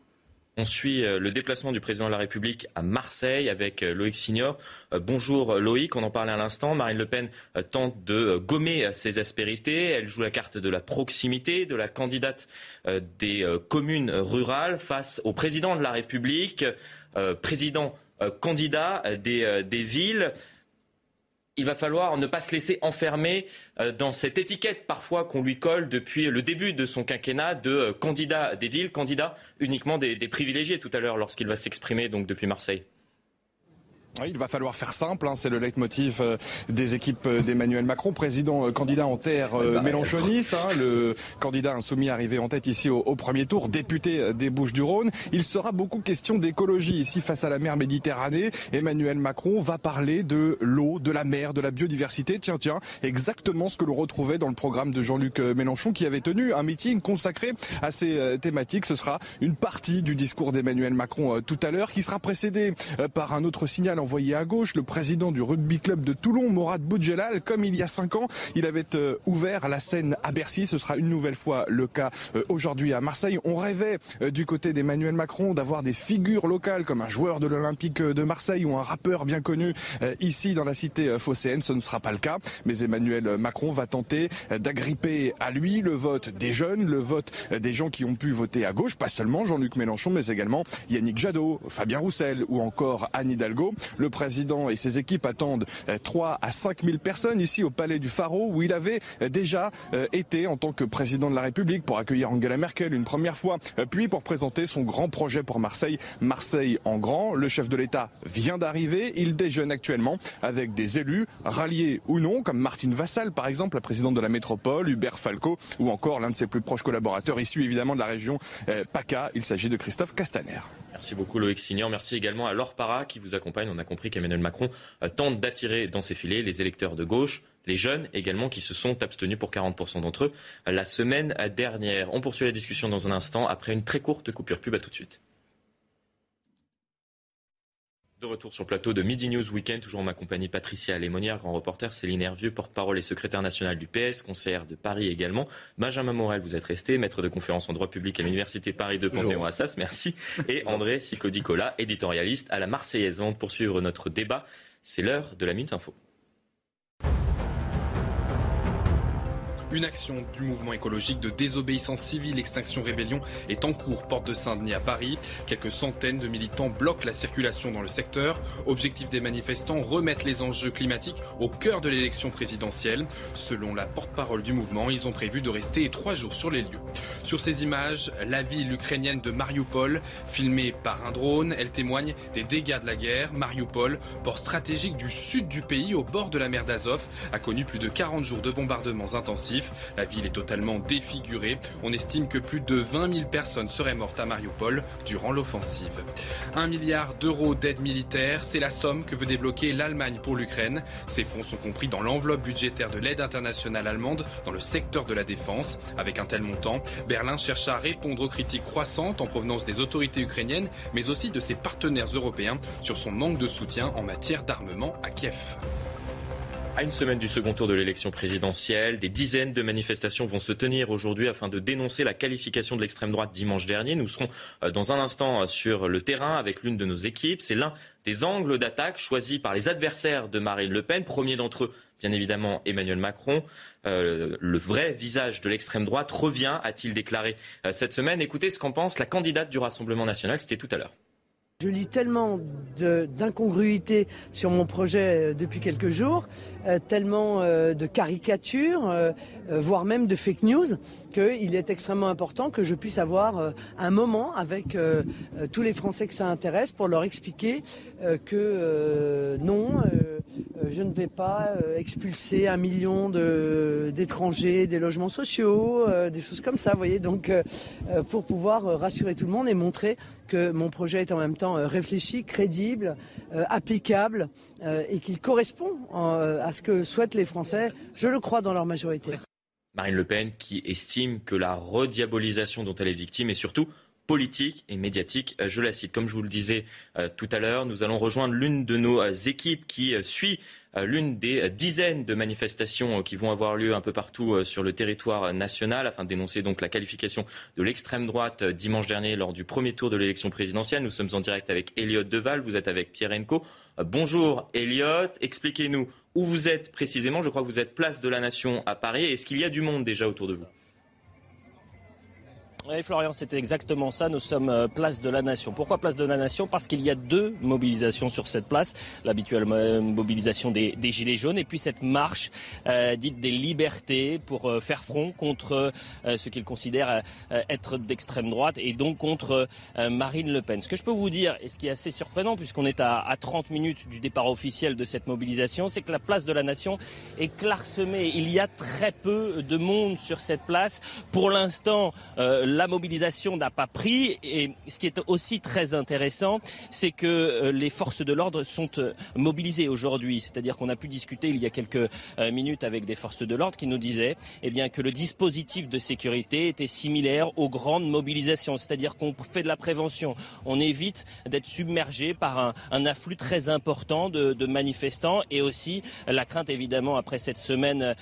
On suit euh, le déplacement du président de la République à Marseille avec euh, Loïc Signor. Euh, Bonjour Loïc, on en parlait à l'instant. Marine Le Pen tente de gommer ses aspérités. Elle joue la carte de la proximité, de la candidate des communes rurales face au président de la République, président candidat des, des villes. Il va falloir ne pas se laisser enfermer euh, dans cette étiquette parfois qu'on lui colle depuis le début de son quinquennat de euh, candidat des villes, candidat uniquement des, des privilégiés tout à l'heure lorsqu'il va s'exprimer donc depuis Marseille. Oui, il va falloir faire simple, hein, c'est le leitmotiv euh, des équipes euh, d'Emmanuel Macron, président euh, candidat en terre mélanchoniste, hein, le candidat insoumis arrivé en tête ici au, premier tour, député des Bouches-du-Rhône. Il sera beaucoup question d'écologie ici face à la mer Méditerranée. Emmanuel Macron va parler de l'eau, de la mer, de la biodiversité. Tiens, tiens, exactement ce que l'on retrouvait dans le programme de Jean-Luc Mélenchon qui avait tenu un meeting consacré à ces thématiques. Ce sera une partie du discours d'Emmanuel Macron tout à l'heure qui sera précédé par un autre signal en envoyé à gauche, le président du rugby club de Toulon, Morad Boudjelal, comme il y a cinq ans, il avait euh, ouvert la scène à Bercy. Ce sera une nouvelle fois le cas euh, aujourd'hui à Marseille. On rêvait euh, du côté d'Emmanuel Macron d'avoir des figures locales comme un joueur de l'Olympique de Marseille ou un rappeur bien connu ici dans la cité phocéenne. Ce ne sera pas le cas, mais Emmanuel Macron va tenter d'agripper à lui le vote des jeunes, le vote des gens qui ont pu voter à gauche, pas seulement Jean-Luc Mélenchon, mais également Yannick Jadot, Fabien Roussel ou encore Anne Hidalgo. Le président et ses équipes attendent 3 euh, à 5 000 personnes ici au Palais du Pharaon où il avait euh, déjà euh, été en tant que président de la République pour accueillir Angela Merkel une première fois, puis pour présenter son grand projet pour Marseille, Marseille en grand. Le chef de l'État vient d'arriver, il déjeune actuellement avec des élus, ralliés ou non, comme Martine Vassal par exemple, la présidente de la métropole, Hubert Falco ou encore l'un de ses plus proches collaborateurs issu évidemment de la région PACA. Il s'agit de Christophe Castaner. Merci beaucoup Loïc Signor. Merci également à Laure Para qui vous accompagne. On a compris qu'Emmanuel Macron euh, tente d'attirer dans ses filets les électeurs de gauche, les jeunes également qui se sont abstenus pour 40% d'entre eux euh, la semaine dernière. On poursuit la discussion dans un instant après une très courte coupure pub. À tout de suite. De retour sur le plateau de Midi News Weekend, toujours en ma compagnie Patricia Lémonière, grand reporter, Céline Hervieux, porte-parole et secrétaire national du PS, conseillère de Paris également. Benjamin Morel, vous êtes resté, maître de conférence en droit public à l'Université Paris de Panthéon-Assas, merci. Et André Sicodicola, éditorialiste à la Marseillaise. Avant de poursuivre notre débat, c'est l'heure de la Minute Info. Une action du mouvement écologique de désobéissance civile Extinction Rébellion est en cours porte de Saint-Denis à Paris. Quelques centaines de militants bloquent la circulation dans le secteur. Objectif des manifestants, remettre les enjeux climatiques au cœur de l'élection présidentielle. Selon la porte-parole du mouvement, ils ont prévu de rester trois jours sur les lieux. Sur ces images, la ville ukrainienne de Mariupol, filmée par un drone, elle témoigne des dégâts de la guerre. Mariupol, port stratégique du sud du pays au bord de la mer d'Azov, a connu plus de 40 jours de bombardements intensifs. La ville est totalement défigurée. On estime que plus de 20 000 personnes seraient mortes à Mariupol durant l'offensive. Un milliard d'euros d'aide militaire, c'est la somme que veut débloquer l'Allemagne pour l'Ukraine. Ces fonds sont compris dans l'enveloppe budgétaire de l'aide internationale allemande dans le secteur de la défense. Avec un tel montant, Berlin cherche à répondre aux critiques croissantes en provenance des autorités ukrainiennes, mais aussi de ses partenaires européens sur son manque de soutien en matière d'armement à Kiev. À une semaine du second tour de l'élection présidentielle, des dizaines de manifestations vont se tenir aujourd'hui afin de dénoncer la qualification de l'extrême droite dimanche dernier. Nous serons euh, dans un instant euh, sur le terrain avec l'une de nos équipes. C'est l'un des angles d'attaque choisis par les adversaires de Marine Le Pen. Premier d'entre eux, bien évidemment, Emmanuel Macron. Euh, le vrai visage de l'extrême droite revient, a-t-il déclaré cette semaine. Écoutez ce qu'en pense la candidate du Rassemblement national. C'était tout à l'heure. Je lis tellement d'incongruités sur mon projet euh, depuis quelques jours, euh, tellement euh, de caricatures, voire même de fake news, qu'il est extrêmement important que je puisse avoir un moment avec tous les Français que ça intéresse pour leur expliquer que non, je ne vais pas expulser un million d'étrangers des logements sociaux, des choses comme ça, vous voyez. Donc, pour pouvoir rassurer tout le monde et montrer que mon projet est en même temps euh, réfléchi, crédible, euh, applicable euh, et qu'il correspond à ce que souhaitent les Français, je le crois, dans leur majorité. Marine Le Pen qui estime que la rediabolisation dont elle est victime est surtout politique et médiatique. Je la cite. Comme je vous le disais tout à l'heure, nous allons rejoindre l'une de nos équipes qui suit euh, l'une des dizaines de manifestations euh, qui vont avoir lieu un peu partout euh, sur le territoire national afin de dénoncer la qualification de l'extrême droite dimanche dernier lors du premier tour de l'élection présidentielle. Nous sommes en direct avec Elliot Deval, vous êtes avec Pierre Enco. Bonjour Elliot, expliquez-nous où vous êtes précisément. Je crois que vous êtes place de la Nation à Paris. Est-ce qu'il y a du monde déjà autour de vous? Oui, Florian, c'était exactement ça. Nous sommes euh, place de la Nation. Pourquoi place de la Nation? Parce qu'il y a deux mobilisations sur cette place. L'habituelle mobilisation des, Gilets jaunes et puis cette marche euh, dite des libertés pour euh, faire front contre ce qu'ils considèrent être d'extrême droite et donc contre Marine Le Pen. Ce que je peux vous dire, et ce qui est assez surprenant puisqu'on est à, à 30 minutes du départ officiel de cette mobilisation, c'est que la place de la Nation est clairsemée. Il y a très peu de monde sur cette place. Pour l'instant, la mobilisation n'a pas pris. Et ce qui est aussi très intéressant, c'est que euh, les forces de l'ordre sont euh, mobilisées aujourd'hui. C'est-à-dire qu'on a pu discuter il y a quelques euh, minutes avec des forces de l'ordre qui nous disaient eh bien, que le dispositif de sécurité était similaire aux grandes mobilisations. C'est-à-dire qu'on fait de la prévention. On évite d'être submergé par un, afflux très important de, manifestants et aussi la crainte évidemment après cette semaine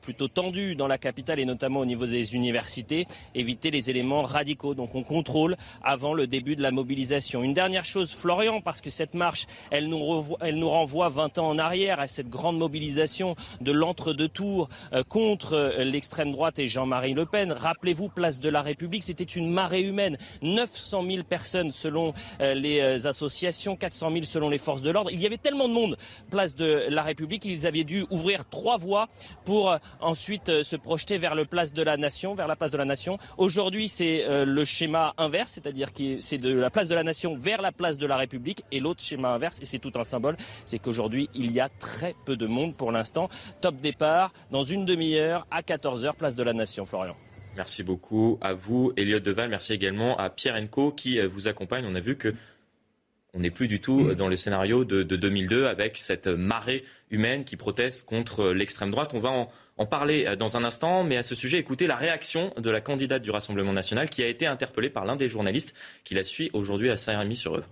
plutôt tendue dans la capitale et notamment au niveau des universités, éviter les radicaux. Donc on contrôle avant le début de la mobilisation. Une dernière chose, Florian, parce que cette marche, elle nous, elle nous renvoie 20 ans en arrière à cette grande mobilisation de l'entre-deux tours euh, contre euh, l'extrême droite et Jean-Marie Le Pen. Rappelez-vous, place de la République, c'était une marée humaine. 900 000 personnes selon euh, les associations, 400 000 selon les forces de l'ordre. Il y avait tellement de monde, place de la République, qu'ils avaient dû ouvrir trois voies pour ensuite se projeter vers le place de la Nation, vers la place de la Nation. Aujourd'hui, c'est euh, le schéma inverse, c'est-à-dire que c'est de la place de la nation vers la place de la République. Et l'autre schéma inverse, et c'est tout un symbole, c'est qu'aujourd'hui, il y a très peu de monde pour l'instant. Top départ dans une demi-heure à 14h, place de la nation. Florian. Merci beaucoup à vous, Elliot Deval. Merci également à Pierre Enco qui euh, vous accompagne. On a vu que on n'est plus du tout dans le scénario de, de 2002 avec cette marée humaine qui proteste contre l'extrême droite. On va en, en parler euh, dans un instant, mais à ce sujet, écoutez la réaction de la candidate du Rassemblement national qui a été interpellée par l'un des journalistes qui la suit aujourd'hui à Saint-Rémy-sur-Euvre.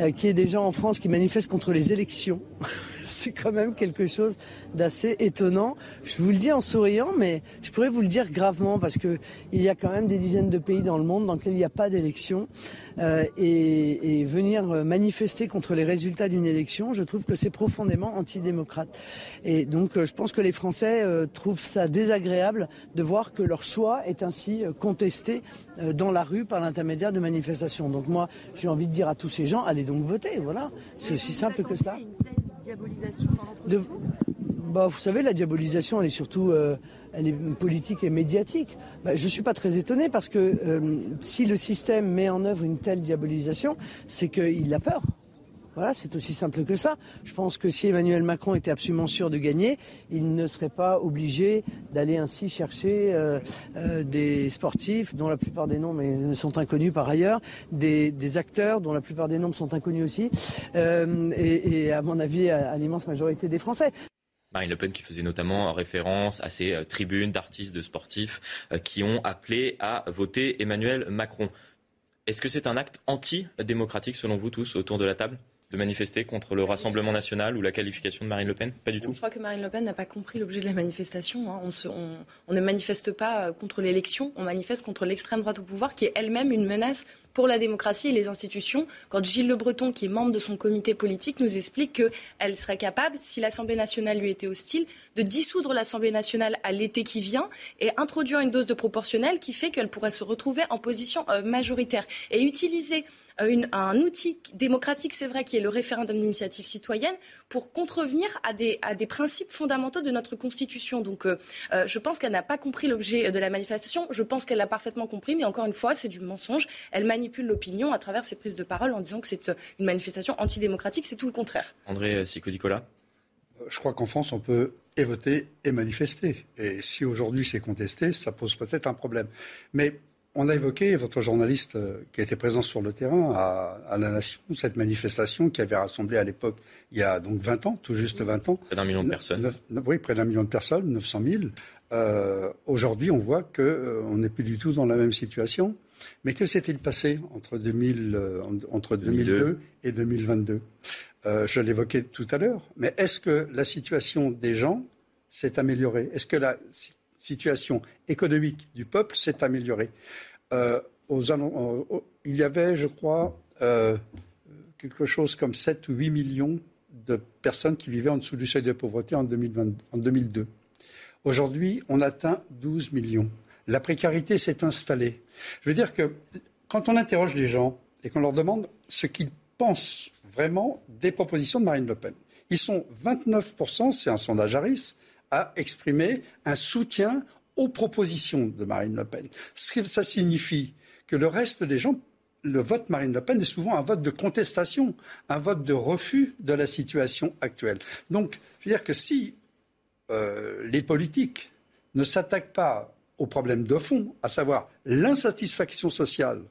Euh, qui est gens en France qui manifestent contre les élections. c'est quand même quelque chose d'assez étonnant. Je vous le dis en souriant, mais je pourrais vous le dire gravement parce qu'il y a quand même des dizaines de pays dans le monde dans lesquels il n'y a pas d'élection. Euh, et, venir manifester contre les résultats d'une élection, je trouve que c'est profondément antidémocrate. Et donc euh, je pense que les Français trouvent ça désagréable de voir que leur choix est ainsi contesté dans la rue par l'intermédiaire de manifestations. Donc moi, j'ai envie de dire à tous ces gens, allez donc voter, voilà. C'est aussi simple que ça. Bah, vous savez, la diabolisation, elle est surtout euh, elle est politique et médiatique. Bah, je ne suis pas très étonné parce que euh, si le système met en œuvre une telle diabolisation, c'est qu'il a peur. Voilà, c'est aussi simple que ça. Je pense que si Emmanuel Macron était absolument sûr de gagner, il ne serait pas obligé d'aller ainsi chercher euh, euh, des sportifs dont la plupart des noms sont inconnus par ailleurs, des, acteurs dont la plupart des noms sont inconnus aussi, euh, et, à mon avis à, l'immense majorité des Français. Marine Le Pen qui faisait notamment référence à ces tribunes d'artistes, de sportifs qui ont appelé à voter Emmanuel Macron. Est-ce que c'est un acte antidémocratique selon vous tous autour de la table? De manifester contre le Rassemblement national ou la qualification de Marine Le Pen? Pas du tout. Je crois que Marine Le Pen n'a pas compris l'objet de la manifestation. Hein. On, ne manifeste pas euh, contre l'élection, on manifeste contre l'extrême droite au pouvoir, qui est elle-même une menace pour la démocratie et les institutions. Quand Gilles Le Breton, qui est membre de son comité politique, nous explique qu'elle serait capable, si l'Assemblée nationale lui était hostile, de dissoudre l'Assemblée nationale à l'été qui vient et introduire une dose de proportionnelle qui fait qu'elle pourrait se retrouver en position euh, majoritaire et utiliser un outil démocratique, c'est vrai, qui est le référendum d'initiative citoyenne, pour contrevenir à des, à des principes fondamentaux de notre Constitution. Donc euh, euh, je pense qu'elle n'a pas compris l'objet de la manifestation. Je pense qu'elle l'a parfaitement compris, mais encore une fois, c'est du mensonge. Elle manipule l'opinion à travers ses prises de parole en disant que c'est une manifestation antidémocratique. C'est tout le contraire. André Sico-Nicolas Je crois qu'en France, on peut et voter et manifester. Et si aujourd'hui c'est contesté, ça pose peut-être un problème. Mais on a évoqué, votre journaliste euh, qui été présent sur le terrain à, la Nation, cette manifestation qui avait rassemblé à l'époque, il y a donc 20 ans, tout juste 20 ans. Près d'un million de personnes. oui, près d'un million de personnes, 900 000. Euh, aujourd'hui, on voit qu'on euh, n'est plus du tout dans la même situation. Mais que s'est-il passé entre, 2000, entre 2002 et 2022 Je l'évoquais tout à l'heure. Mais est-ce que la situation des gens s'est améliorée? Est-ce que la situation économique du peuple s'est améliorée? Euh, il y avait, je crois, euh, quelque chose comme 7 ou 8 millions de personnes qui vivaient en dessous du seuil de pauvreté en, 2002. Aujourd'hui, on atteint 12 millions. la précarité s'est installée. Je veux dire que quand on interroge les gens et qu'on leur demande ce qu'ils pensent vraiment des propositions de Marine Le Pen, ils sont 29%, c'est un sondage Harris, à exprimer un soutien aux propositions de Marine Le Pen. Ce que ça signifie que le reste des gens, le vote Marine Le Pen est souvent un vote de contestation, un vote de refus de la situation actuelle. Donc, je veux dire que si euh, les politiques ne s'attaquent pas aux problèmes de fond, à savoir l'insatisfaction sociale,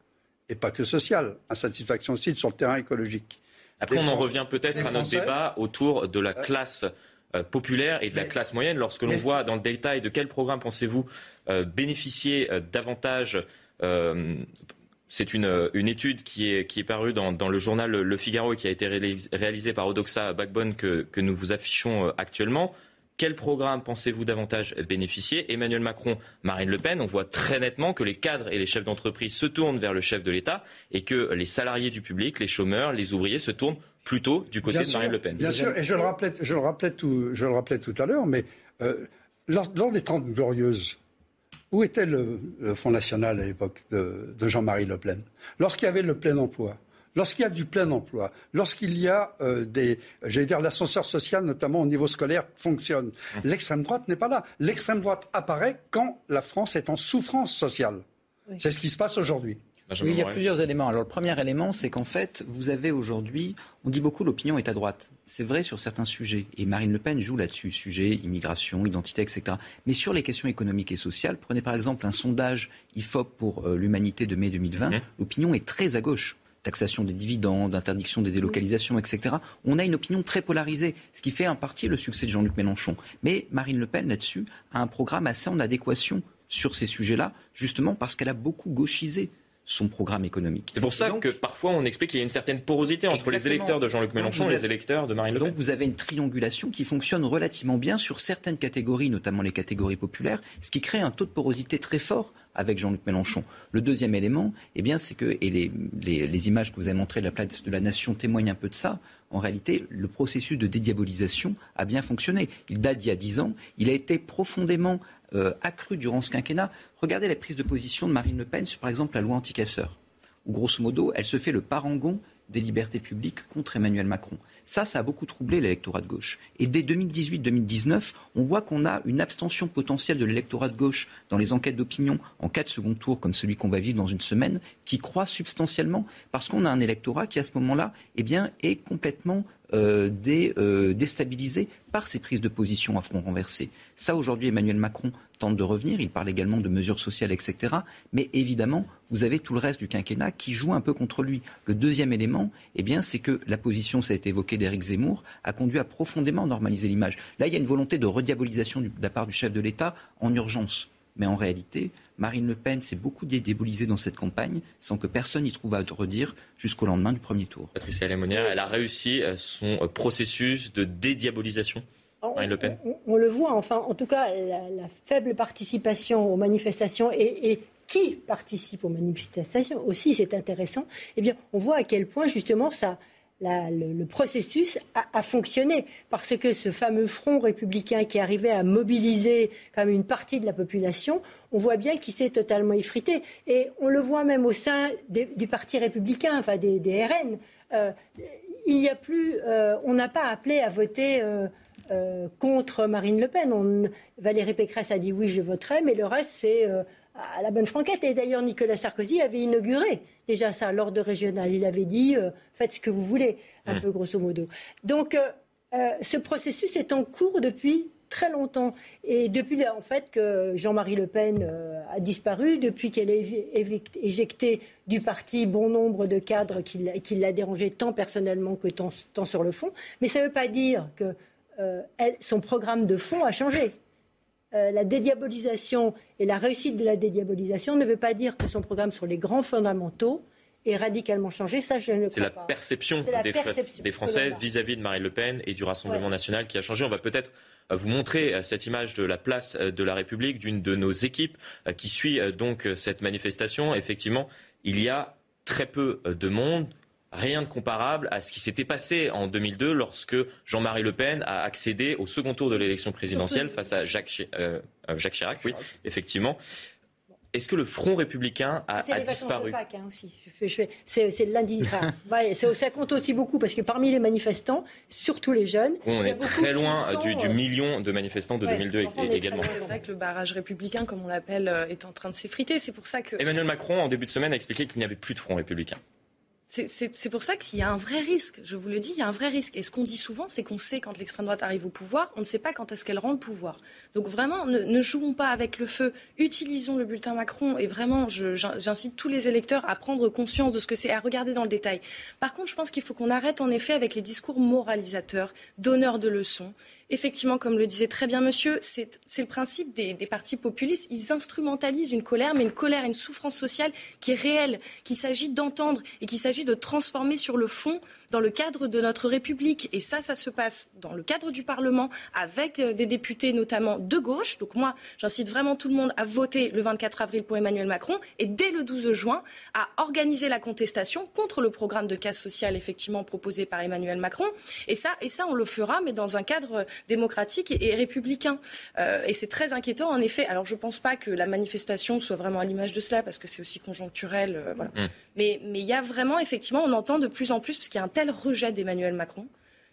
et pas que sociale, insatisfaction aussi sur le terrain écologique. Après, on en revient peut-être à notre débat autour de la euh, classe populaire et de la classe moyenne. Lorsque l'on voit dans le détail de quel programme pensez-vous euh, bénéficier davantage c'est une, étude qui est, qui est parue dans, le journal Le Figaro et qui a été réalisée par Odoxa Backbone que, que nous vous affichons actuellement. Quel programme pensez-vous davantage bénéficier? Emmanuel Macron, Marine Le Pen, on voit très nettement que les cadres et les chefs d'entreprise se tournent vers le chef de l'État et que les salariés du public, les chômeurs, les ouvriers se tournent plutôt du côté de Marine Le Pen. Bien sûr, et je le rappelais, je le rappelais, tout, je le rappelais tout à l'heure, mais euh, lors, des Trente Glorieuses, où était le, Front National à l'époque de, de Jean-Marie Le Pen? Lorsqu'il y avait le plein emploi, Lorsqu'il y a du plein emploi, lorsqu'il y a euh, des, j'allais dire, l'ascenseur social, notamment au niveau scolaire, fonctionne. Mmh. L'extrême droite n'est pas là. L'extrême droite apparaît quand la France est en souffrance sociale. C'est ce qui se passe aujourd'hui. Oui, il y a plusieurs éléments. Alors le premier élément, c'est qu'en fait, vous avez aujourd'hui, on dit beaucoup l'opinion est à droite. C'est vrai sur certains sujets. Et Marine Le Pen joue là-dessus, sujet immigration, identité, etc. Mais sur les questions économiques et sociales, prenez par exemple un sondage IFOP pour euh, l'humanité de mai 2020, mmh. l'opinion est très à gauche taxation des dividendes, interdiction des délocalisations, etc. On a une opinion très polarisée, ce qui fait en partie le succès de Jean-Luc Mélenchon. Mais Marine Le Pen, là-dessus, a un programme assez en adéquation sur ces sujets-là, justement parce qu'elle a beaucoup gauchisé son programme économique. C'est pour ça que parfois on explique qu'il y a une certaine porosité entre les électeurs de Jean-Luc Mélenchon et les électeurs de Marine Le Pen. Donc vous avez une triangulation qui fonctionne relativement bien sur certaines catégories, notamment les catégories populaires, ce qui crée un taux de porosité très fort avec Jean-Luc Mélenchon. Le deuxième élément, eh c'est que, et les, les, images que vous avez montrées de la place de la nation témoignent un peu de ça, en réalité, le processus de dédiabolisation a bien fonctionné. Il date d'il y a dix ans. Il a été profondément euh, accru durant ce quinquennat. Regardez la prise de position de Marine Le Pen sur, par exemple, la loi anticasseur, où, grosso modo, elle se fait le parangon des libertés publiques contre Emmanuel Macron. Ça, ça a beaucoup troublé l'électorat de gauche. Et dès 2018-2019, on voit qu'on a une abstention potentielle de l'électorat de gauche dans les enquêtes d'opinion en cas de second tour, comme celui qu'on va vivre dans une semaine, qui croît substantiellement parce qu'on a un électorat qui, à ce moment-là, eh bien, est complètement euh, euh, déstabilisé par ces prises de position à front renversé. Ça, aujourd'hui, Emmanuel Macron tente de revenir. Il parle également de mesures sociales, etc. Mais évidemment, vous avez tout le reste du quinquennat qui joue un peu contre lui. Le deuxième élément, eh bien, c'est que la position, ça a été évoqué d'Éric Zemmour, a conduit à profondément normaliser l'image. Là, il y a une volonté de rediabolisation de la part du chef de l'État en urgence. Mais en réalité, Marine Le Pen s'est beaucoup dédiabolisée dans cette campagne sans que personne n'y trouve à redire jusqu'au lendemain du premier tour. Patricia Lémonière, elle a réussi euh, son euh, processus de dédiabolisation Marine Le Pen on, le voit, enfin, en tout cas, la, faible participation aux manifestations et, qui participe aux manifestations aussi, c'est intéressant. Eh bien, on voit à quel point justement ça, le, processus a, fonctionné parce que ce fameux front républicain qui arrivait à mobiliser comme une partie de la population, on voit bien qu'il s'est totalement effrité. Et on le voit même au sein du Parti républicain, enfin des, RN. Euh, il n'y a plus, euh, on n'a pas appelé à voter euh, contre Marine Le Pen. Valérie Pécresse a dit oui, je voterai, mais le reste c'est à la bonne franquette. Et d'ailleurs, Nicolas Sarkozy avait inauguré déjà ça lors de régional. Il avait dit euh, faites ce que vous voulez, un mmh. peu grosso modo. Donc, euh, euh, ce processus est en cours depuis très longtemps. Et depuis en fait que Jean-Marie Le Pen a disparu, depuis qu'elle est éjectée du parti bon nombre de cadres qui l'a dérangé tant personnellement que tant, sur le fond. Mais ça ne veut pas dire que son programme de fond a changé. Euh, la dédiabolisation et la réussite de la dédiabolisation ne veut pas dire que son programme sur les grands fondamentaux est radicalement changé. Ça, je ne C'est la perception, des, Français vis-à-vis de Marine Le Pen et du Rassemblement national qui a changé. On va peut-être euh, vous montrer euh, cette image de la place de la République d'une de nos équipes qui suit donc cette manifestation. Effectivement, il y a très peu de monde rien de comparable à ce qui s'était passé en 2002 lorsque Jean-Marie Le Pen a accédé au second tour de l'élection présidentielle face à Jacques, euh, euh, Jacques Chirac, oui, effectivement. Est-ce que le Front républicain a, disparu? Hein, C'est lundi. Enfin, ouais, ça, ça compte aussi beaucoup parce que parmi les manifestants, surtout les jeunes, On est très loin sont, du, du euh, million de manifestants de Ouais, 2002 on est également. C'est vrai que le barrage républicain, comme on l'appelle, euh, est en train de s'effriter. C'est pour ça que. Emmanuel Macron, en début de semaine, a expliqué qu'il n'y avait plus de Front républicain. C'est- pour ça qu'il y a un vrai risque. Je vous le dis, il y a un vrai risque. Et ce qu'on dit souvent, c'est qu'on sait quand l'extrême droite arrive au pouvoir, on ne sait pas quand est-ce qu'elle rend le pouvoir. Donc vraiment, ne, ne jouons pas avec le feu. Utilisons le bulletin Macron. Et vraiment, j'incite tous les électeurs à prendre conscience de ce que c'est, à regarder dans le détail. Par contre, je pense qu'il faut qu'on arrête en effet avec les discours moralisateurs, donneurs de leçons. Effectivement, comme le disait très bien monsieur, c'est le principe des, des partis populistes. Ils instrumentalisent une colère, mais une colère, une souffrance sociale qui est réelle, qu'il s'agit d'entendre et qu'il s'agit de transformer sur le fond dans le cadre de notre République. Et ça, ça se passe dans le cadre du Parlement avec euh, des députés notamment de gauche. Donc moi, j'incite vraiment tout le monde à voter le 24 avril pour Emmanuel Macron et dès le 12 juin à organiser la contestation contre le programme de casse sociale effectivement proposé par Emmanuel Macron. Et ça, et ça, on le fera, mais dans un cadre démocratique et, et républicain. Euh, et c'est très inquiétant en effet. Alors je ne pense pas que la manifestation soit vraiment à l'image de cela parce que c'est aussi conjoncturel. euh, voilà. Mm. Mais mais il y a vraiment, effectivement, on entend de plus en plus, parce qu'il y a un tel rejet d'Emmanuel Macron,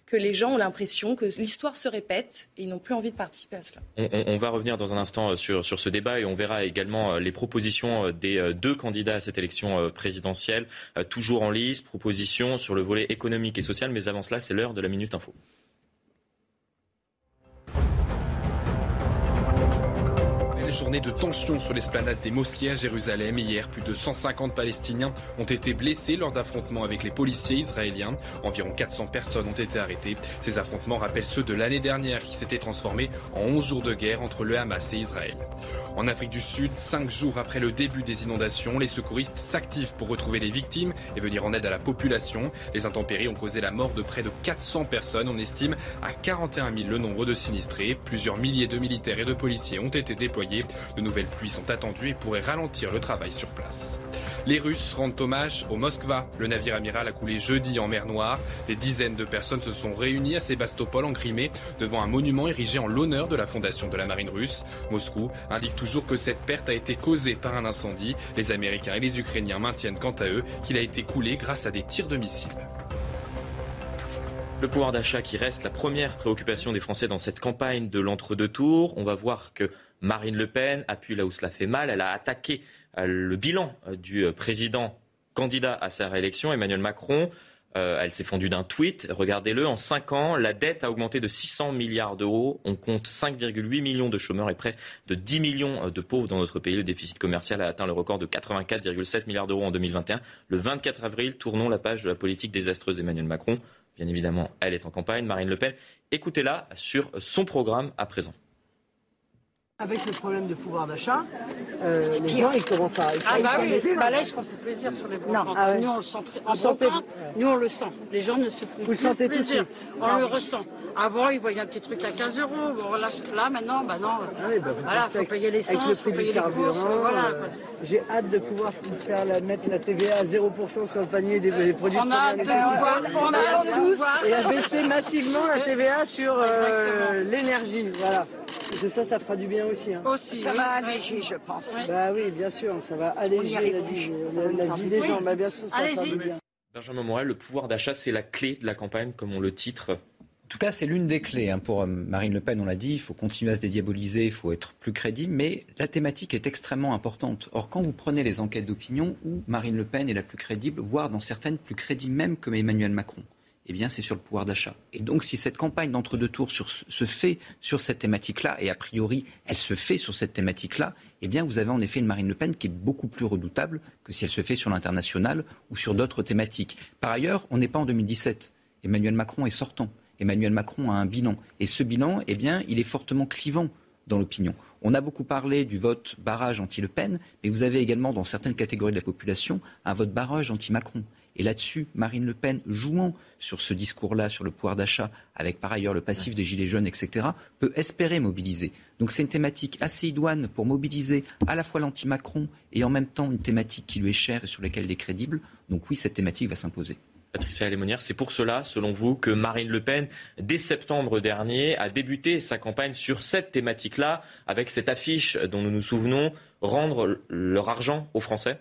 que les gens ont l'impression que l'histoire se répète et ils n'ont plus envie de participer à cela. On, va revenir dans un instant euh, sur, sur ce débat et on verra également euh, les propositions euh, des deux candidats à cette élection présidentielle, toujours en lice, propositions sur le volet économique et social. Mais avant cela, c'est l'heure de la Minute Info. Journée de tension sur l'esplanade des mosquées à Jérusalem. Hier, plus de 150 Palestiniens ont été blessés lors d'affrontements avec les policiers israéliens. Environ 400 personnes ont été arrêtées. Ces affrontements rappellent ceux de l'année dernière qui s'étaient transformés en 11 jours de guerre entre le Hamas et Israël. En Afrique du Sud, cinq jours après le début des inondations, les secouristes s'activent pour retrouver les victimes et venir en aide à la population. Les intempéries ont causé la mort de près de 400 personnes. On estime à 41 000 le nombre de sinistrés. Plusieurs milliers de militaires et de policiers ont été déployés. De nouvelles pluies sont attendues et pourraient ralentir le travail sur place. Les Russes rendent hommage au Moskva. Le navire amiral a coulé jeudi en mer Noire. Des dizaines de personnes se sont réunies à Sébastopol en Crimée devant un monument érigé en l'honneur de la fondation de la marine russe. Moscou indique toujours que cette perte a été causée par un incendie. Les Américains et les Ukrainiens maintiennent quant à eux qu'il a été coulé grâce à des tirs de missiles. Le pouvoir d'achat qui reste la première préoccupation des Français dans cette campagne de l'entre-deux tours. On va voir que Marine Le Pen appuie là où cela fait mal. Elle a attaqué euh, le bilan euh, du euh, président candidat à sa réélection, Emmanuel Macron. Elle s'est fendue d'un tweet. Regardez-le, en 5 ans, la dette a augmenté de 600 milliards d'euros. On compte 5,8 millions de chômeurs et près de 10 millions de pauvres dans notre pays. Le déficit commercial a atteint le record de 84,7 milliards d'euros en 2021. Le 24 avril, tournons la page de la politique désastreuse d'Emmanuel Macron. Bien évidemment, elle est en campagne, Marine Le Pen. Écoutez-la sur son programme à présent. Avec le problème de pouvoir d'achat, euh, les gens ils commencent à. Ah bah oui, ils là ils se font plus plaisir sur les Non, comptes. ah ouais. Nous on le sent très- en sentez- nous on le sent. Les gens ne se font Vous le plus sentez tout de plaisir. suite. On Non. le ressent. Avant ils voyaient un petit truc à 15 euros. Bon, voilà, là maintenant, bah non. oui, bah, voilà, faut avec- payer avec le l'essence, faut prix payer du les courses. Voilà. euh, J'ai hâte de pouvoir faire la, mettre la TVA à 0% sur le panier des, des produits On de a première hâte de pouvoir- on a hâte de pouvoir. Et à baisser massivement la TVA sur euh, l'énergie. Voilà. Parce que ça, ça fera du bien aussi. hein. Aussi, Ça oui. va alléger, je pense. Bah oui, bien sûr, ça va alléger la, vie- la- la vie des gens. Bah, bien sûr, ça faire du bien. Benjamin Morel, le pouvoir d'achat, c'est la clé de la campagne, comme on le titre. En tout cas, c'est l'une des clés. hein. Pour euh, Marine Le Pen, on l'a dit, il faut continuer à se dédiaboliser, il faut être plus crédible, mais la thématique est extrêmement importante. Or, quand vous prenez les enquêtes d'opinion où Marine Le Pen est la plus crédible, voire dans certaines plus crédible même que Emmanuel Macron, eh bien, c'est sur le pouvoir d'achat. Et donc, si cette campagne d'entre-deux tours se fait sur cette thématique-là, et a priori, elle se fait sur cette thématique-là, eh bien, vous avez en effet une Marine Le Pen qui est beaucoup plus redoutable que si elle se fait sur l'international ou sur d'autres thématiques. Par ailleurs, on n'est pas en 2017. Emmanuel Macron est sortant. Emmanuel Macron a un bilan. Et ce bilan, eh bien, il est fortement clivant dans l'opinion. On a beaucoup parlé du vote barrage anti-Le Pen, mais vous avez également dans certaines catégories de la population un vote barrage anti-Macron. Et là-dessus, Marine Le Pen, jouant sur ce discours-là, sur le pouvoir d'achat, avec par ailleurs le passif des Gilets jaunes, etc., peut espérer mobiliser. Donc c'est une thématique assez idoine pour mobiliser à la fois l'anti-Macron et en même temps une thématique qui lui est chère et sur laquelle il est crédible. Donc oui, cette thématique va s'imposer. Patricia Lémonière, c'est pour cela, selon vous, que Marine Le Pen, dès septembre dernier, a débuté sa campagne sur cette thématique-là, avec cette affiche dont nous nous souvenons, rendre leur argent aux Français?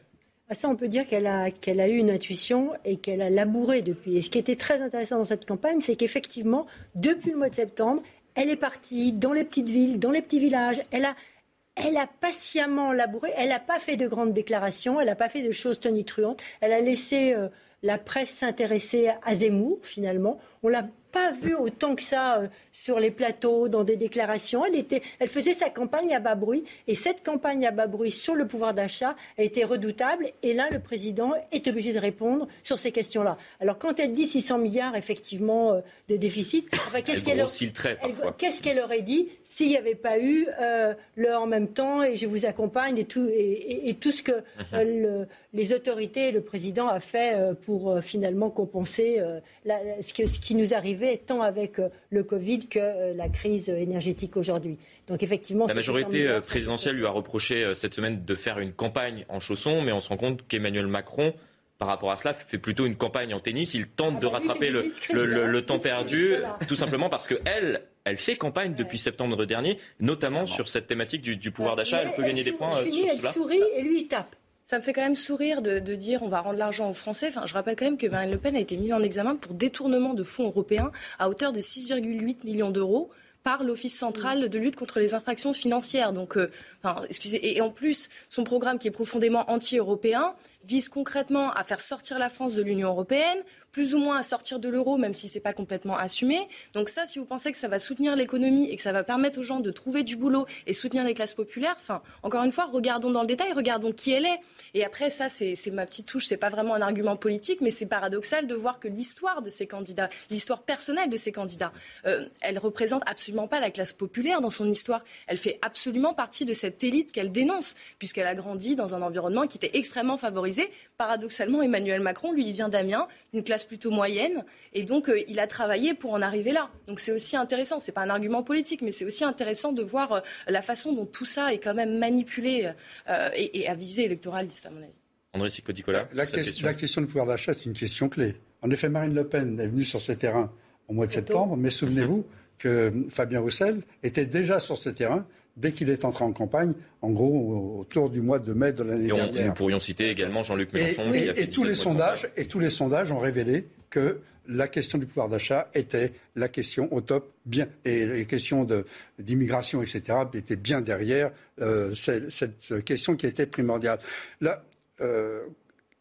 Ah, ça, on peut dire qu'elle a, a eu une intuition et qu'elle a labouré depuis. Et ce qui était très intéressant dans cette campagne, c'est qu'effectivement, depuis le mois de septembre, elle est partie dans les petites villes, dans les petits villages. Elle a, elle a patiemment labouré. Elle n'a pas fait de grandes déclarations. Elle n'a pas fait de choses tonitruantes. Elle a laissé euh, la presse s'intéresser à Zemmour, finalement. On l'a pas vu autant que ça euh, sur les plateaux, dans des déclarations. Elle, était, elle faisait sa campagne à bas bruit. Et cette campagne à bas bruit sur le pouvoir d'achat a été redoutable. Et là, le président est obligé de répondre sur ces questions-là. Alors, quand elle dit 600 milliards, effectivement, euh, de déficit, qu'est-ce qu'elle qu'est-ce qu'elle aurait dit s'il n'y avait pas eu euh, le en même temps et je vous accompagne et tout, et, tout ce que mhm. les autorités et le président a fait pour finalement compenser ce, ce qui nous arrivait tant avec euh, le Covid que euh, la crise énergétique aujourd'hui. Donc effectivement, la majorité euh, présidentielle lui a reproché cette semaine de faire une campagne en chaussons, mais on se rend compte qu'Emmanuel Macron par rapport à cela, fait plutôt une campagne en tennis. Il tente ah de bah rattraper le, le, temps perdu, tout simplement parce qu'elle, elle fait campagne depuis septembre dernier, notamment sur cette thématique du, pouvoir d'achat. Elle, peut gagner des points sur cela. Elle sourit et lui, il tape. Ça me fait quand même sourire de, dire on va rendre l'argent aux Français. Enfin, je rappelle quand même que Marine Le Pen a été mise en examen pour détournement de fonds européens à hauteur de 6,8 millions d'euros par l'Office central de lutte contre les infractions financières. Donc, euh, excusez, et en plus, son programme qui est profondément anti-européen vise concrètement à faire sortir la France de l'Union européenne, plus ou moins à sortir de l'euro, même si ce n'est pas complètement assumé. Donc ça, si vous pensez que ça va soutenir l'économie et que ça va permettre aux gens de trouver du boulot et soutenir les classes populaires, enfin, encore une fois, regardons dans le détail, regardons qui elle est. Et après, ça, c'est ma petite touche, c'est pas vraiment un argument politique, mais c'est paradoxal de voir que l'histoire de ces candidats, l'histoire personnelle de ces candidats, euh, elle représente absolument pas la classe populaire dans son histoire. Elle fait absolument partie de cette élite qu'elle dénonce, puisqu'elle a grandi dans un environnement qui était extrêmement favorisé. Paradoxalement, Emmanuel Macron, lui, il vient d'Amiens, une classe plutôt moyenne. Et donc, euh, il a travaillé pour en arriver là. Donc, c'est aussi intéressant. C'est pas un argument politique, mais c'est aussi intéressant de voir euh, la façon dont tout ça est quand même manipulé euh, et, à visée électoraliste, à mon avis. André Sicodicola, la, la, question du pouvoir d'achat, c'est une question clé. En effet, Marine Le Pen est venue sur ce terrain au mois de septembre, mais souvenez-vous que Fabien Roussel était déjà sur ce terrain dès qu'il est entré en campagne, en gros autour du mois de mai de l'année dernière. Nous pourrions citer également Jean-Luc Mélenchon. Et, tous les sondages, et tous les sondages ont révélé que la question du pouvoir d'achat était la question au top, bien, et les questions d'immigration, etc., étaient bien derrière euh, cette, question qui était primordiale. Là, euh,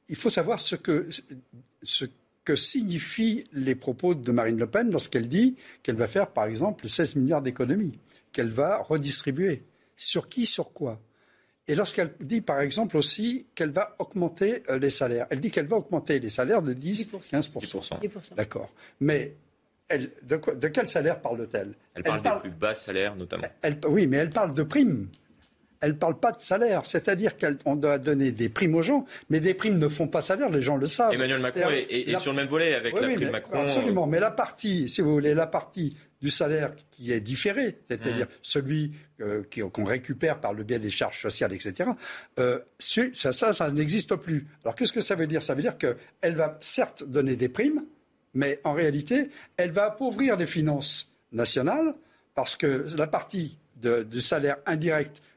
il faut savoir ce que, ce que signifient les propos de Marine Le Pen lorsqu'elle dit qu'elle va faire, par exemple, 16 milliards d'économies qu'elle va redistribuer. Sur qui, sur quoi? Et lorsqu'elle dit, par exemple, aussi qu'elle va augmenter euh, les salaires. Elle dit qu'elle va augmenter les salaires de 10, 15%. D'accord. Mais de, quel salaire parle-t-elle? Elle, parle des plus bas salaires, notamment. oui, mais elle parle de primes elle ne parle pas de salaire. C'est-à-dire qu'on doit donner des primes aux gens, mais des primes ne font pas salaire, les gens le savent. Emmanuel Macron est, sur le même volet avec la prime Macron. Absolument, mais la partie, si vous voulez, la partie du salaire qui est différé, c'est-à-dire mmh. celui euh, qu'on récupère par le biais des charges sociales, etc., euh, ça, ça, ça n'existe plus. Alors qu'est-ce que ça veut dire? Ça veut dire qu'elle va certes donner des primes, mais en réalité, elle va appauvrir les finances nationales parce que la partie du salaire indirect euh,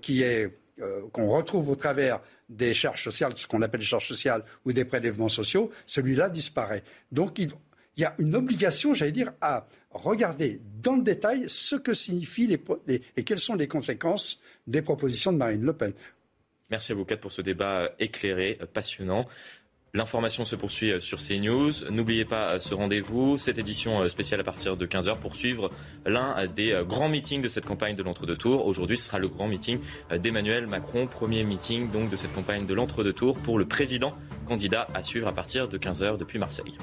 qui est euh, qu'on retrouve au travers des charges sociales, ce qu'on appelle les charges sociales ou des prélèvements sociaux, celui-là disparaît. Donc il, y a une obligation, j'allais dire, à regarder dans le détail ce que signifient et quelles sont les conséquences des propositions de Marine Le Pen. Merci à vous quatre pour ce débat éclairé, passionnant. L'information se poursuit euh, sur CNews. N'oubliez pas euh, ce rendez-vous, cette édition euh, spéciale à partir de 15h pour suivre l'un des grands meetings de cette campagne de l'entre-deux tours. Aujourd'hui, ce sera le grand meeting d'Emmanuel Macron, premier meeting donc de cette campagne de l'entre-deux tours pour le président candidat à suivre à partir de 15h depuis Marseille.